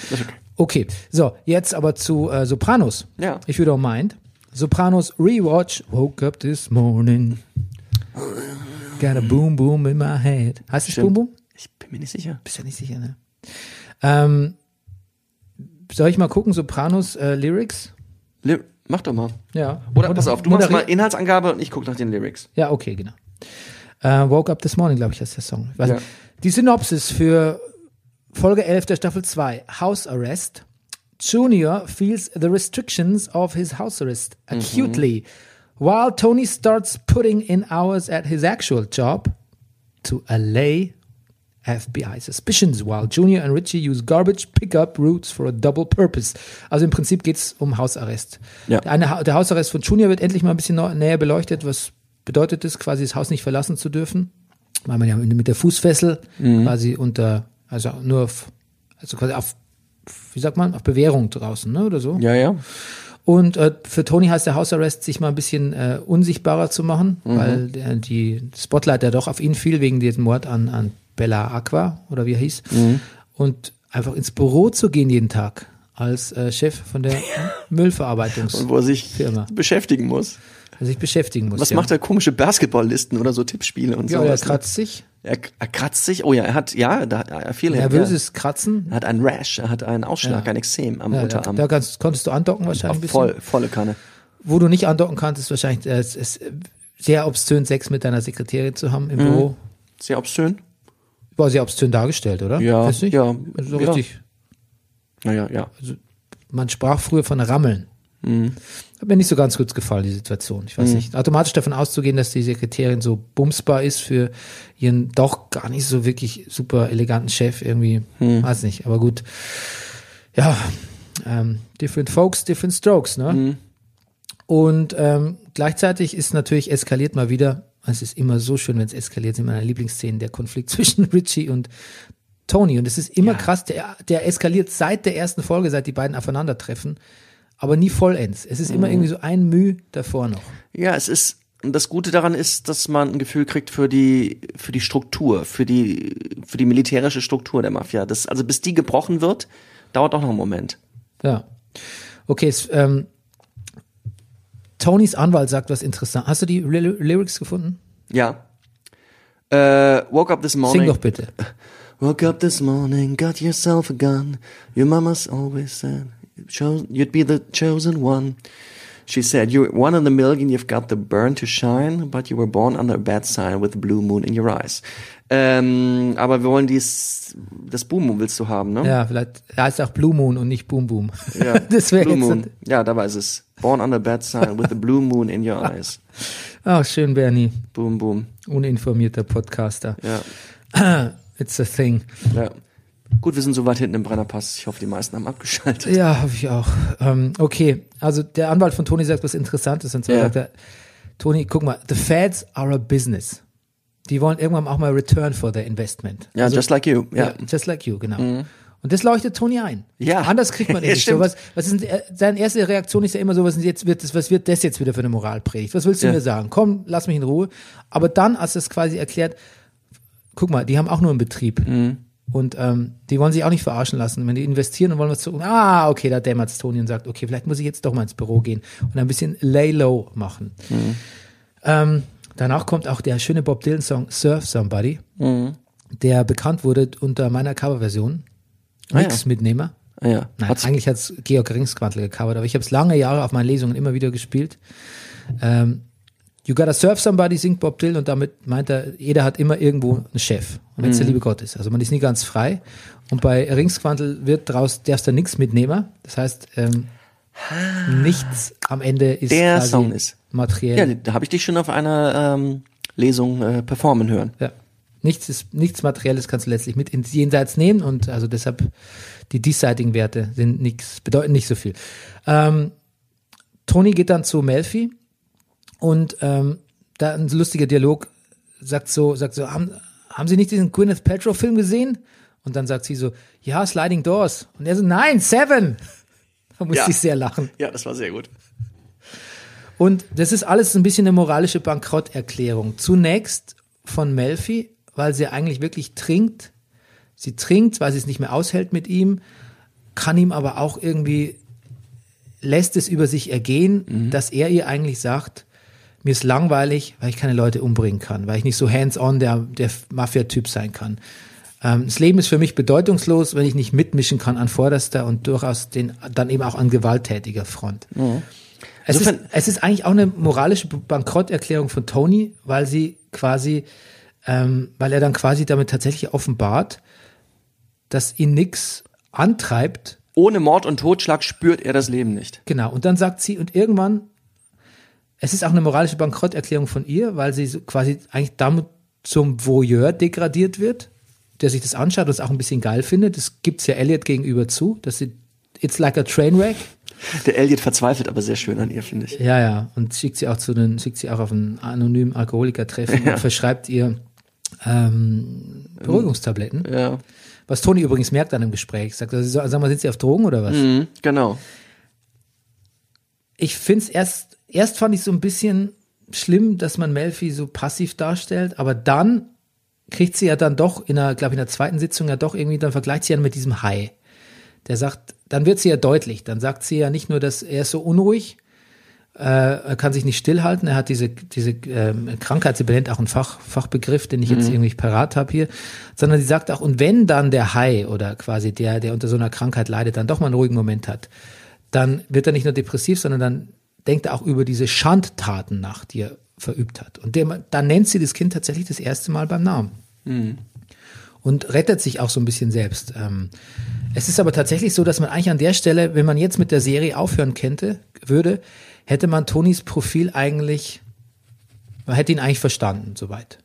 Okay, so, jetzt aber zu äh, Sopranos. Ja. If you don't mind. Sopranos Rewatch. Woke up this morning. Got a boom boom in my head. Heißt es. Boom Boom? Ich bin mir nicht sicher. Bist ja nicht sicher, ne? Ähm, soll ich mal gucken, Sopranos äh, Lyrics? Li mach doch mal. Ja. Oder pass auf, du machst mal Inhaltsangabe und ich gucke nach den Lyrics. Ja, okay, genau. Äh, Woke Up This Morning, glaube ich, heißt der Song. Ja. Die Synopsis für Folge 11 der Staffel 2, House Arrest. Junior feels the restrictions of his house arrest acutely, while Tony starts putting in hours at his actual job to allay FBI suspicions, while Junior and Richie use garbage pickup routes for a double purpose. Also im Prinzip geht's um Hausarrest. Ja. Der, eine, der Hausarrest von Junior wird endlich mal ein bisschen näher beleuchtet. Was bedeutet es, quasi das Haus nicht verlassen zu dürfen? Weil man ja mit der Fußfessel quasi unter, also nur auf, also quasi auf, wie sagt man, auf Bewährung draußen, ne, oder so. Ja, ja. Und äh, für Tony heißt der Hausarrest, sich mal ein bisschen äh, unsichtbarer zu machen, weil der, die Spotlight ja doch auf ihn fiel wegen diesem Mord an, an Bella Aqua oder wie er hieß. Und einfach ins Büro zu gehen jeden Tag als äh, Chef von der *laughs* Müllverarbeitungs, Und wo er sich Firma. beschäftigen muss. der sich beschäftigen muss. Was ja. macht er? Komische Basketballlisten oder so Tippspiele und Ja, so. er kratzt sich. Er, er kratzt sich. Oh ja, er hat, ja, da, er viel Nervöses Kratzen. Er hat einen Rash, er hat einen Ausschlag, Ja. ein Exem am Ja, da, Unterarm. da kannst, konntest du andocken wahrscheinlich ein bisschen. Voll, volle Kanne. Wo du nicht andocken kannst, ist wahrscheinlich äh, es ist sehr obszön, Sex mit deiner Sekretärin zu haben im Büro. Sehr obszön. War sehr obszön dargestellt, oder? Ja, Weißt nicht? ja, Also so ja. richtig. Naja, ja. Man sprach früher von Rammeln. Mhm. Hat mir nicht so ganz gut gefallen, die Situation. Ich weiß nicht. Automatisch davon auszugehen, dass die Sekretärin so bumsbar ist für ihren doch gar nicht so wirklich super eleganten Chef irgendwie. Mhm. Weiß nicht, aber gut. Ja, ähm, different folks, different strokes, ne? Mhm. Und ähm, gleichzeitig ist natürlich eskaliert mal wieder, es ist immer so schön, wenn es eskaliert, sind meine Lieblingsszenen, der Konflikt *laughs* zwischen Richie und Tony. Und es ist immer krass, der, der eskaliert seit der ersten Folge, seit die beiden aufeinandertreffen, aber nie vollends. Es ist Mhm. immer irgendwie so ein Müh davor noch. Ja, es ist, das Gute daran ist, dass man ein Gefühl kriegt für die, für die Struktur, für die, für die militärische Struktur der Mafia. Das, also bis die gebrochen wird, dauert auch noch einen Moment. Ja. Okay, es, ähm, Tonys Anwalt sagt was interessant. Hast du die Ly Lyrics gefunden? Ja. Äh, woke up this morning. Sing doch bitte. *laughs* Woke up this morning, got yourself a gun. Your mama's always said you'd be the chosen one. She said, You're one in a million, you've got the burn to shine, but you were born under a bad sign with a blue moon in your eyes. Ähm, aber wir wollen dies, das Boom Moon willst du haben, ne? Ja, vielleicht heißt auch Blue Moon und nicht Boom Boom. Ja, *laughs* das Blue. Moon. Ja, dabei ist es. Born under a bad sign with a blue moon in your eyes. Ach, *laughs* schön, Bernie. Boom, boom. Uninformierter Podcaster. Ja, *clears throat* It's a thing. ja. Gut, wir sind so weit hinten im Brennerpass. Ich hoffe, die meisten haben abgeschaltet. Ja, hoffe ich auch. Ähm, okay, also der Anwalt von Tony sagt was Interessantes. Und zwar Ja. sagt er, Tony, guck mal, the feds are a business. Die wollen irgendwann auch mal return for their investment. Ja, just like you. Ja. Mhm. Ja, just like you, genau. Und das leuchtet Tony ein. Ja. Anders kriegt man *laughs* Ja, nicht. So, was, was ist, äh, seine erste Reaktion ist ja immer so, was, jetzt wird das, was wird das jetzt wieder für eine Moralpredigt? Was willst du Ja. mir sagen? Komm, lass mich in Ruhe. Aber dann, als es quasi erklärt, guck mal, die haben auch nur einen Betrieb. Mhm. Und ähm, die wollen sich auch nicht verarschen lassen. Wenn die investieren und wollen was zu. Ah, okay, da dämmert's Tony und sagt, okay, vielleicht muss ich jetzt doch mal ins Büro gehen und ein bisschen lay low machen. Mhm. Ähm, danach kommt auch der schöne Bob Dylan-Song Surf Somebody, Mhm. der bekannt wurde unter meiner Coverversion. Ah, Nix ja. Mitnehmer. Ah, ja. Nein, Hat's- eigentlich hat's Georg Ringsquantel gecovert, aber ich habe es lange Jahre auf meinen Lesungen immer wieder gespielt. Ähm, you gotta serve somebody, singt Bob Dylan und damit meint er, jeder hat immer irgendwo einen Chef. Und wenn es Mhm. der liebe Gott ist. Also man ist nie ganz frei. Und bei Ringsquantel wird draus, darfst du nichts Mitnehmer. Das heißt, ähm, nichts am Ende ist Der quasi Song ist- materiell. Ja, da habe ich dich schon auf einer ähm, Lesung äh, performen hören. Ja. Nichts ist, nichts Materielles kannst du letztlich mit ins Jenseits nehmen und also deshalb die diesseitigen Werte sind nichts, bedeuten nicht so viel. Ähm, Tony geht dann zu Melfi und ähm, da ein lustiger Dialog sagt so, sagt so, haben, haben Sie nicht diesen Gwyneth Paltrow Film gesehen? Und dann sagt sie so, ja, Sliding Doors. Und er so, nein, Seven. Da musste Ja. ich sehr lachen. Ja, das war sehr gut. Und das ist alles ein bisschen eine moralische Bankrotterklärung. Zunächst von Melfi, weil sie eigentlich wirklich trinkt. Sie trinkt, weil sie es nicht mehr aushält mit ihm. kann ihm aber auch irgendwie, lässt es über sich ergehen, dass er ihr eigentlich sagt, mir ist langweilig, weil ich keine Leute umbringen kann, weil ich nicht so hands-on der, der Mafia-Typ sein kann. Ähm, das Leben ist für mich bedeutungslos, wenn ich nicht mitmischen kann an vorderster und durchaus den, dann eben auch an gewalttätiger Front. Es, ist, es ist eigentlich auch eine moralische Bankrotterklärung von Tony, weil sie quasi, ähm, weil er dann quasi damit tatsächlich offenbart, dass ihn nix antreibt, Ohne Mord und Totschlag spürt er das Leben nicht. Genau, und dann sagt sie, und irgendwann, es ist auch eine moralische Bankrotterklärung von ihr, weil sie so quasi eigentlich damit zum Voyeur degradiert wird, der sich das anschaut und es auch ein bisschen geil findet. Das gibt's ja Elliot gegenüber zu, dass sie, it's like a train wreck. Der Elliot verzweifelt aber sehr schön an ihr, finde ich. Ja, ja, und schickt sie auch zu den, schickt sie auch auf ein anonymen Alkoholikertreffen und verschreibt ihr ähm, Beruhigungstabletten. Ja. Was Toni übrigens merkt an dem Gespräch. Sagt, also, sag mal, sind Sie auf Drogen oder was? Mhm, genau. ich finde es erst, erst fand ich so ein bisschen schlimm, dass man Melfi so passiv darstellt, aber dann kriegt sie ja dann doch in der, glaube ich, in der zweiten Sitzung ja doch irgendwie, dann vergleicht sie ja mit diesem Hai. Der sagt, dann wird sie ja deutlich, dann sagt sie ja nicht nur, dass er ist so unruhig, äh, er kann sich nicht stillhalten, er hat diese, diese ähm, Krankheit, sie benennt auch einen Fach, Fachbegriff, den ich jetzt irgendwie parat habe hier, sondern sie sagt auch, und wenn dann der Hai oder quasi der, der unter so einer Krankheit leidet, dann doch mal einen ruhigen Moment hat, dann wird er nicht nur depressiv, sondern dann denkt er auch über diese Schandtaten nach, die er verübt hat. Und der, dann nennt sie das Kind tatsächlich das erste Mal beim Namen. Und rettet sich auch so ein bisschen selbst. Ähm, es ist aber tatsächlich so, dass man eigentlich an der Stelle, wenn man jetzt mit der Serie aufhören könnte, würde, hätte man Tonys Profil eigentlich, man hätte ihn eigentlich verstanden, soweit.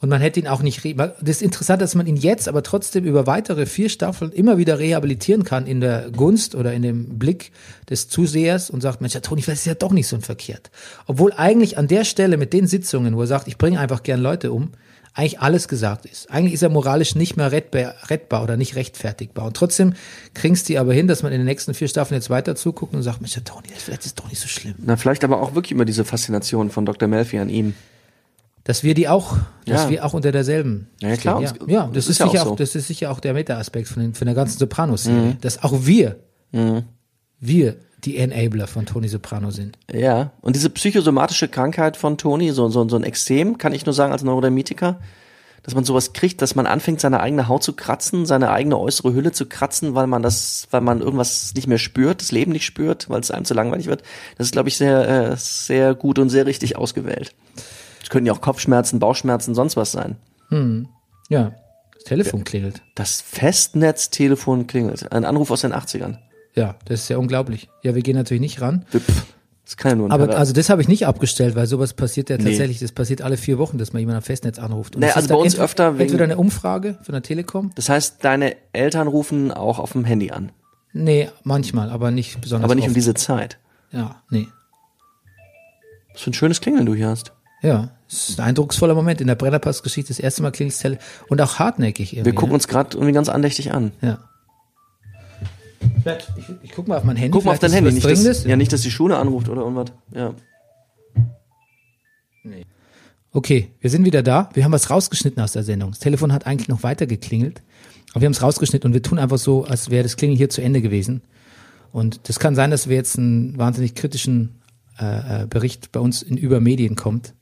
Und man hätte ihn auch nicht, das ist interessant, dass man ihn jetzt aber trotzdem über weitere vier Staffeln immer wieder rehabilitieren kann in der Gunst oder in dem Blick des Zusehers und sagt, Mensch, der Toni, vielleicht ist ja doch nicht so ein verkehrt. Obwohl eigentlich an der Stelle mit den Sitzungen, wo er sagt, ich bringe einfach gern Leute um, eigentlich alles gesagt ist. Eigentlich ist er moralisch nicht mehr rettbar, rettbar oder nicht rechtfertigbar. Und trotzdem kriegst die aber hin, dass man in den nächsten vier Staffeln jetzt weiter zuguckt und sagt, Mensch, der Toni, vielleicht ist es doch nicht so schlimm. Na, vielleicht aber auch wirklich immer diese Faszination von Dr. Melfi an ihm. Dass wir die auch, dass Ja. wir auch unter derselben. Ja, ja, klar. stehen. Ja, ja das, ist, ja sicher auch so. das ist sicher auch der Meta-Aspekt von, den- von der ganzen Sopranos-Serie. Dass auch wir, wir die Enabler von Tony Soprano sind. Ja. Und diese psychosomatische Krankheit von Toni, so, so, so ein Extrem, kann ich nur sagen als Neurodermitiker, dass man sowas kriegt, dass man anfängt, seine eigene Haut zu kratzen, seine eigene äußere Hülle zu kratzen, weil man das, weil man irgendwas nicht mehr spürt, das Leben nicht spürt, weil es einem zu langweilig wird. Das ist, glaube ich, sehr, äh, sehr gut und sehr richtig ausgewählt. Es können ja auch Kopfschmerzen, Bauchschmerzen, sonst was sein. Ja, das Telefon klingelt. Das Festnetztelefon klingelt. Ein Anruf aus den 80ern. Ja, das ist ja unglaublich. Ja, wir gehen natürlich nicht ran. Das kann ja nur ein Aber Perver- also das habe ich nicht abgestellt, weil sowas passiert ja Nee. tatsächlich, das passiert alle vier Wochen, dass man jemand am Festnetz anruft. Und Nee, also bei uns entweder- öfter wegen- Entweder eine Umfrage von der Telekom. Das heißt, deine Eltern rufen auch auf dem Handy an. Nee, manchmal, aber nicht besonders Aber nicht um oft. diese Zeit. Ja, nee. Was für ein schönes Klingeln du hier hast. Ja, es ist ein eindrucksvoller Moment in der Brennerpass-Geschichte. Das erste Mal Tele und auch hartnäckig irgendwie. Wir gucken ne? uns gerade irgendwie ganz andächtig an. Ja. Ich, ich guck mal auf mein Handy. Guck mal auf dein vielleicht Handy, nicht dass, ja, nicht, dass die Schule anruft oder irgendwas. Ja. Okay, wir sind wieder da. Wir haben was rausgeschnitten aus der Sendung. Das Telefon hat eigentlich noch weiter geklingelt. Aber wir haben es rausgeschnitten und wir tun einfach so, als wäre das Klingeln hier zu Ende gewesen. Und das kann sein, dass wir jetzt einen wahnsinnig kritischen äh, äh, Bericht bei uns in Übermedien kommt,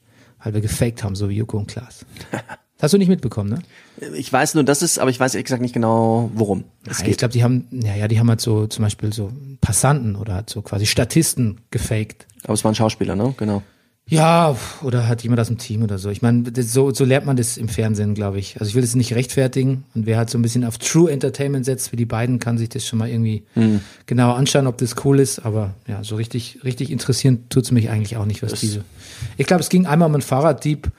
weil wir gefaked haben, so wie Joko und Klaas. *laughs* Das hast du nicht mitbekommen, ne? Ich weiß nur, das ist, aber ich weiß ehrlich gesagt nicht genau, worum es ich geht. glaube, die haben, ja, ja, die haben halt so zum Beispiel so Passanten oder halt so quasi Statisten gefaked. aber es war ein Schauspieler, ne? Genau. Ja, oder hat jemand aus dem Team oder so. Ich meine, das- so, so lernt man das im Fernsehen, glaube ich. Also ich will das nicht rechtfertigen. Und wer halt so ein bisschen auf True Entertainment setzt, wie die beiden, kann sich das schon mal irgendwie genauer anschauen, ob das cool ist. Aber ja, so richtig, richtig interessieren tut's mich eigentlich auch nicht, was diese. Ich glaube, es ging einmal um einen Fahrraddieb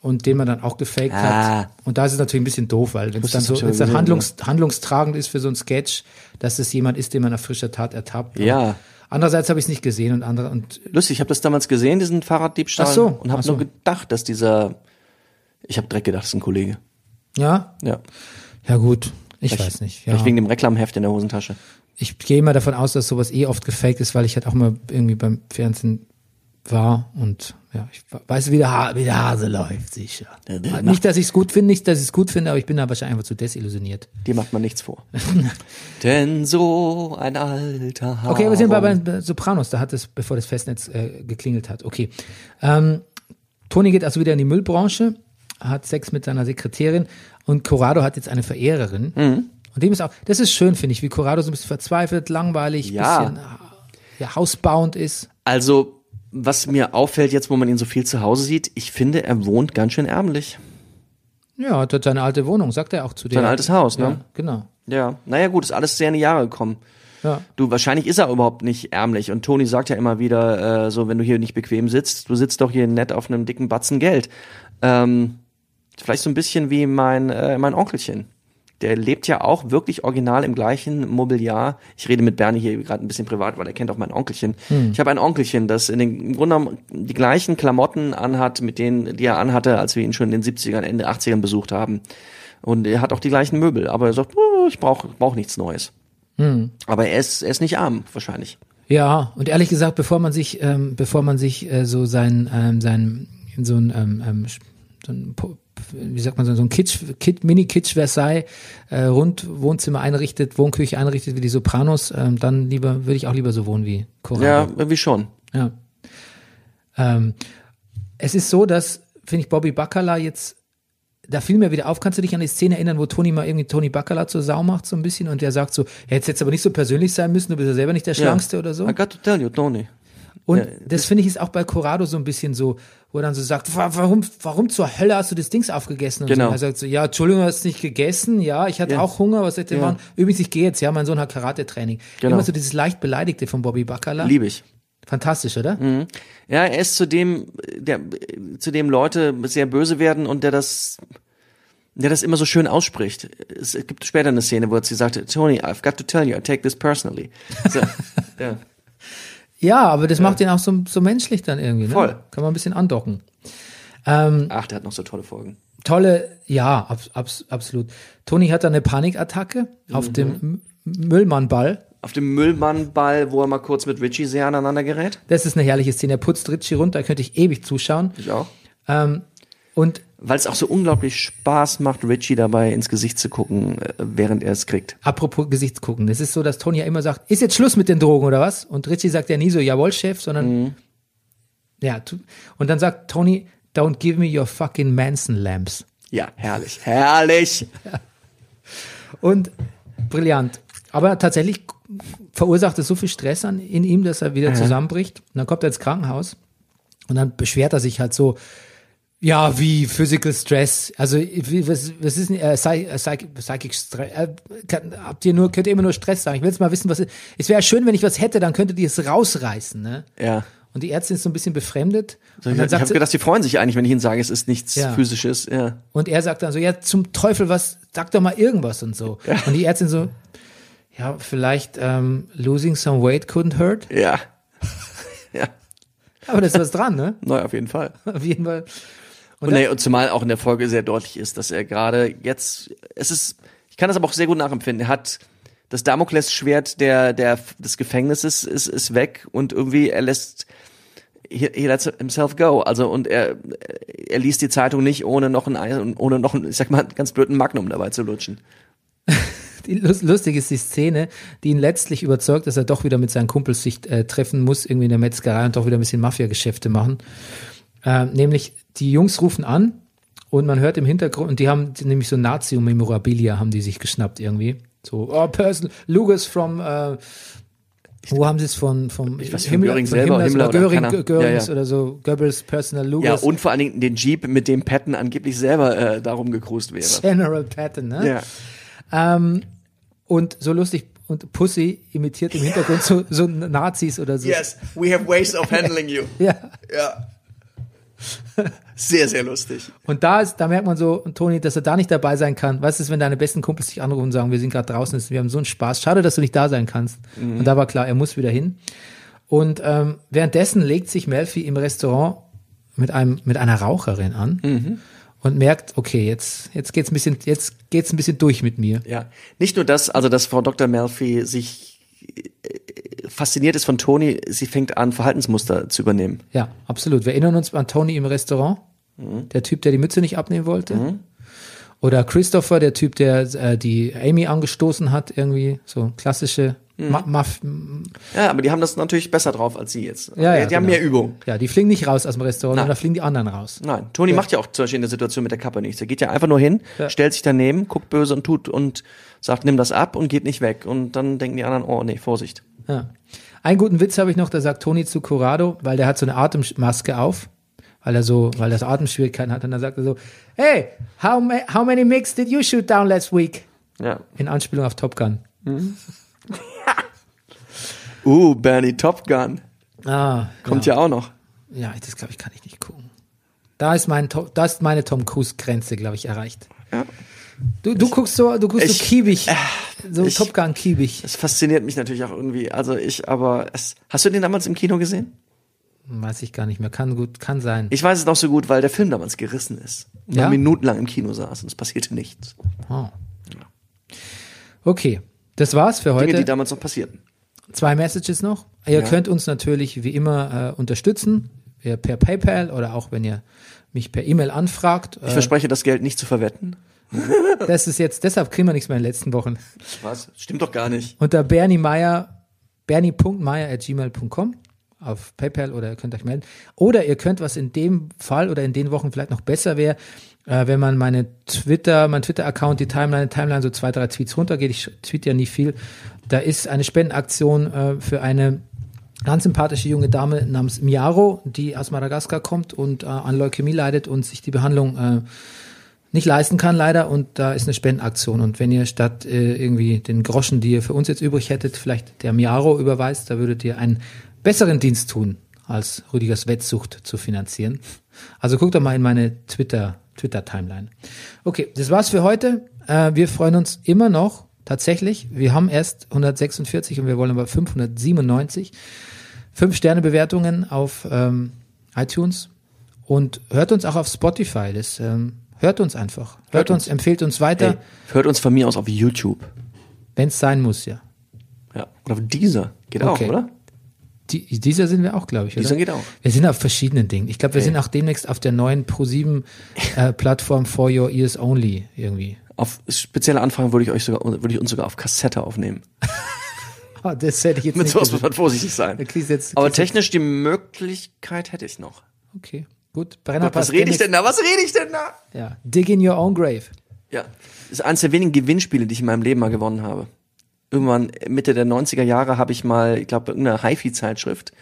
und den man dann auch gefaked Ah. hat. Und da ist es natürlich ein bisschen doof, weil wenn es dann so, schon wenn es dann handlungs, handlungstragend ist für so ein Sketch, dass es jemand ist, den man auf frischer Tat ertappt. Ja. Andererseits habe ich es nicht gesehen und andere und Lustig, ich habe das damals gesehen, diesen Fahrraddiebstahl. Ach so, Und habe so. nur gedacht, dass dieser. Ich habe direkt gedacht, das ist ein Kollege. ja, Ja. ja gut. Ich Vielleicht- weiß nicht. Ja. Vielleicht wegen dem Reklamheft in der Hosentasche. ich gehe immer davon aus, dass sowas eh oft gefaked ist, weil ich halt auch mal irgendwie beim Fernsehen war und ja, ich weiß, wie der, ha wie der Hase läuft, sicher. nicht, dass ich es gut finde, nicht, dass ich es gut finde, aber ich bin da wahrscheinlich einfach zu desillusioniert. Dir macht man nichts vor. *laughs* Denn so ein alter Haar. Okay, wir sind bei, bei Sopranos, da hat es, bevor das Festnetz äh, geklingelt hat. Okay. Ähm, Tony geht also wieder in die Müllbranche, hat Sex mit seiner Sekretärin und Corrado hat jetzt eine Verehrerin. Mhm. Und dem ist auch, das ist schön, finde ich, wie Corrado so ein bisschen verzweifelt, langweilig, Ja. bisschen ja, hausbound ist. Also, was mir auffällt jetzt, wo man ihn so viel zu Hause sieht, ich finde, er wohnt ganz schön ärmlich. Ja, hat seine alte Wohnung, sagt er auch zu dir. Sein altes Haus, ne? Ja, genau. Ja, naja gut, ist alles sehr in die Jahre gekommen. Ja. Du, wahrscheinlich ist er überhaupt nicht ärmlich. Und Toni sagt ja immer wieder, äh, so, wenn du hier nicht bequem sitzt, du sitzt doch hier nett auf einem dicken Batzen Geld. Ähm, vielleicht so ein bisschen wie mein, äh, mein Onkelchen. Der lebt ja auch wirklich original im gleichen Mobiliar. Ich rede mit Bernie hier gerade ein bisschen privat, weil er kennt auch mein Onkelchen. Ich habe ein Onkelchen, das in den, im Grunde genommen die gleichen Klamotten anhat, mit denen, die er anhatte, als wir ihn schon in den 70ern, Ende 80ern besucht haben. Und er hat auch die gleichen Möbel, aber er sagt, "Oh, ich brauche brauch nichts Neues. Aber er ist, er ist nicht arm, wahrscheinlich. Ja, und ehrlich gesagt, bevor man sich, ähm, bevor man sich äh, so sein, ähm, sein, in so ein, ähm, ähm, so ein wie sagt man so, so ein Kitsch, Kit, Mini-Kitsch Versailles, äh, rund Wohnzimmer einrichtet, Wohnküche einrichtet wie die Sopranos, ähm, dann lieber, würde ich auch lieber so wohnen wie Corrado. Ja, irgendwie schon. Ja. Ähm, es ist so, dass, finde ich, Bobby Bacala jetzt, da fiel mir wieder auf, kannst du dich an die Szene erinnern, wo Tony mal irgendwie Tony Bacala zur Sau macht, so ein bisschen, und der sagt so, ja, jetzt jetzt aber nicht so persönlich sein müssen, du bist ja selber nicht der Schlankste oder so. I got to tell you, Tony. Und Ja, das finde ich ist auch bei Corrado so ein bisschen so, wo er dann so sagt, "Wa- warum, warum zur Hölle hast du das Dings aufgegessen? Und Genau. so. Er sagt so, ja, Entschuldigung, hast du nicht gegessen? Ja, ich hatte Ja. auch Hunger, was denn Ja. machen? Übrigens, ich gehe jetzt, ja, mein Sohn hat Karate-Training. Genau. Immer so dieses leicht Beleidigte von Bobby Bacala. Liebe ich. Fantastisch, oder? Ja, er ist zu dem, der, zu dem Leute sehr böse werden und der das, der das immer so schön ausspricht. Es gibt später eine Szene, wo er sie sagte, Tony, I've got to tell you, I take this personally. So, *laughs* ja. Ja, aber das macht ihn auch so, so menschlich dann irgendwie. Ne? Voll. Kann man ein bisschen andocken. Ähm, Ach, der hat noch so tolle Folgen. tolle, ja, abs, abs, absolut. Tony hat dann eine Panikattacke auf Mhm. dem M- Müllmannball. Auf dem Müllmannball, wo er mal kurz mit Richie sehr aneinander gerät. Das ist eine herrliche Szene. Er putzt Ritchie runter, da könnte ich ewig zuschauen. Ich auch. Ähm, und Weil es auch so unglaublich Spaß macht, Richie dabei ins Gesicht zu gucken, äh, während er es kriegt. apropos Gesichtsgucken, es ist so, dass Tony ja immer sagt, ist jetzt Schluss mit den Drogen oder was? Und Richie sagt ja nie so, jawohl, Chef, sondern Mhm. ja, und dann sagt Tony, don't give me your fucking Manson lamps. Ja, herrlich. Herrlich. *laughs* Und brillant. Aber tatsächlich verursacht es so viel Stress an, in ihm, dass er wieder zusammenbricht. Und dann kommt er ins Krankenhaus und dann beschwert er sich halt so, ja, wie Physical Stress. Also, wie, was, was ist denn, äh, Psy- äh, Psych, Psychic Stress? Äh, kann, habt ihr nur, könnt ihr immer nur Stress sagen? Ich will jetzt mal wissen, was, es wäre schön, wenn ich was hätte, dann könntet ihr es rausreißen, ne? Ja. Und die Ärztin ist so ein bisschen befremdet. Ich, dann ich sagt habe gedacht, die freuen sich eigentlich, wenn ich ihnen sage, es ist nichts Ja. Physisches. Ja. und er sagt dann so, ja, zum Teufel, was, sag doch mal irgendwas und so. Und die Ärztin so, ja, vielleicht ähm, losing some weight couldn't hurt. Ja. *laughs* ja. Aber da ist was dran, ne? *laughs* Neu auf jeden Fall. Auf jeden Fall. Und, nee, und zumal auch in der Folge sehr deutlich ist, dass er gerade jetzt, es ist, ich kann das aber auch sehr gut nachempfinden. Er hat das Damoklesschwert der, der, des Gefängnisses ist, ist weg und irgendwie er lässt, he, he lets himself go. Also, und er, er liest die Zeitung nicht ohne noch ein, Ei- ohne noch ein, ich sag mal, ganz blöden Magnum dabei zu lutschen. *laughs* Die, lustig ist die Szene, die ihn letztlich überzeugt, dass er doch wieder mit seinen Kumpels sich äh, treffen muss, irgendwie in der Metzgerei und doch wieder ein bisschen Mafia-Geschäfte machen. Äh, nämlich, die Jungs rufen an und man hört im Hintergrund, und die haben nämlich so Nazi-Memorabilia haben die sich geschnappt irgendwie. So, oh, person, Lucas from, äh, wo haben sie es von, vom Ich weiß nicht, von Göring selber, Himmler, Himmler oder oder Göring, keiner. Görings Ja, ja. oder so, Goebbels Personal Ja, Lucas, und vor allen Dingen den Jeep, mit dem Patton angeblich selber äh, darum gekrust wäre. General Patton, ne? Ja. Ähm, und so lustig, und Pussy imitiert im Hintergrund so, so Nazis oder so. Yes, we have ways of handling you. *laughs* Ja. Ja. *laughs* Sehr, sehr lustig. Und da ist, da merkt man so, Toni, dass er da nicht dabei sein kann. Was ist, wenn deine besten Kumpels dich anrufen und sagen, wir sind gerade draußen, wir haben so einen Spaß. Schade, dass du nicht da sein kannst. Und da war klar, er muss wieder hin. Und ähm, währenddessen legt sich Melfi im Restaurant mit einem mit einer Raucherin an und merkt, okay, jetzt jetzt geht's ein bisschen jetzt geht's ein bisschen durch mit mir. Ja. Nicht nur das, also dass Frau Dr. Melfi sich äh, fasziniert ist von Toni, sie fängt an, Verhaltensmuster zu übernehmen. Ja, absolut. Wir erinnern uns an Tony im Restaurant, Mhm. der Typ, der die Mütze nicht abnehmen wollte. Oder Christopher, der Typ, der äh, die Amy angestoßen hat, irgendwie so klassische Mhm. Ma Maf Ja, aber die haben das natürlich besser drauf als sie jetzt. Ja, ja, die haben genau. mehr Übung. Ja, die fliegen nicht raus aus dem Restaurant, Nein. sondern da fliegen die anderen raus. Nein, Toni macht ja auch zum Beispiel in der Situation mit der Kappe nichts. Er geht ja einfach nur hin, stellt sich daneben, guckt böse und tut und sagt, nimm das ab und geht nicht weg. Und dann denken die anderen, oh nee, Vorsicht. Ja. Einen guten Witz habe ich noch, da sagt Toni zu Corrado, weil der hat so eine Atemmaske auf, weil er so, weil er so Atemschwierigkeiten hat, und dann sagt er so, hey, how, ma how many mix did you shoot down last week? Ja. In Anspielung auf Top Gun. Uh, Bernie Top Gun. Ah, Kommt ja, auch noch. Ja, das glaube ich, kann ich nicht gucken. Da ist mein, da ist meine Tom Cruise Grenze, glaube ich, erreicht. Ja. Du, du guckst so, du guckst Ich- so kiebig, so ich- Top Gun kiebig. Das fasziniert mich natürlich auch irgendwie. Also ich, aber es, hast du den damals im Kino gesehen? Weiß ich gar nicht mehr. Kann gut, kann sein. Ich weiß es noch so gut, weil der Film damals gerissen ist. Und Ja? minutenlang im Kino saß und es passierte nichts. Oh. Okay, das war's für Dinge, die heute. damals noch passierten. Zwei Messages noch. Ihr Ja. könnt uns natürlich wie immer äh, unterstützen, per PayPal oder auch wenn ihr mich per E-Mail anfragt. Ich Äh, verspreche, das Geld nicht zu verwetten. *laughs* das ist jetzt, deshalb kriegen wir nichts mehr in den letzten Wochen. Was? Stimmt doch gar nicht. Unter Bernie Meyer, bernie.meyer at gmail.com auf PayPal oder ihr könnt euch melden. Oder ihr könnt, was in dem Fall oder in den Wochen vielleicht noch besser wäre, äh, wenn man meine Twitter, mein Twitter-Account, die Timeline, Timeline so zwei, drei Tweets runtergeht. Ich tweet ja nie viel. Da ist eine Spendenaktion äh, für eine ganz sympathische junge Dame namens Miaro, die aus Madagaskar kommt und äh, an Leukämie leidet und sich die Behandlung äh, nicht leisten kann leider und da ist eine Spendenaktion und wenn ihr statt äh, irgendwie den Groschen, die ihr für uns jetzt übrig hättet, vielleicht der Miaro überweist, da würdet ihr einen besseren Dienst tun, als Rüdigers Wettsucht zu finanzieren. Also guckt doch mal in meine Twitter Twitter Timeline. Okay, das war's für heute. Äh, wir freuen uns immer noch tatsächlich. Wir haben erst 146 und wir wollen aber 597 fünf Sterne Bewertungen auf ähm, iTunes und hört uns auch auf Spotify. Das ähm, hört uns einfach. Hört, Hört uns, uns. empfehlt uns weiter, Hey, hört uns von mir aus auf YouTube. wenn es sein muss, ja. Ja. Oder auf dieser. Geht Okay. auch, oder? Die, dieser sind wir auch, glaube ich. Oder? Dieser geht auch. Wir sind auf verschiedenen Dingen. Ich glaube, wir sind auch demnächst auf der neuen Pro7 äh, Plattform For Your Ears Only irgendwie. Auf spezielle Anfragen würde ich euch sogar, würde ich uns sogar auf Kassette aufnehmen. *laughs* Ah, das hätte ich jetzt Mit nicht sowas muss man vorsichtig sein. Jetzt- Aber technisch die Möglichkeit hätte ich noch. Okay, gut. Brennerpass Was rede ich denn da? Was rede ich denn da? Ja. Dig in your own grave. Ja. Das ist eines der wenigen Gewinnspiele, die ich in meinem Leben mal gewonnen habe. Irgendwann Mitte der 90er Jahre habe ich mal, ich glaube, irgendeine HiFi-Zeitschrift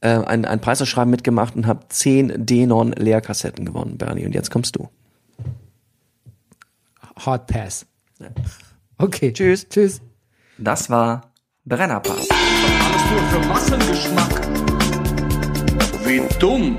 äh, ein, ein Preisausschreiben mitgemacht und habe 10 Denon Leerkassetten gewonnen, Bernie. Und jetzt kommst du. Hard Pass. Okay. Tschüss. Tschüss. Das war Brennerpass. Alles nur für Massengeschmack. Wie dumm.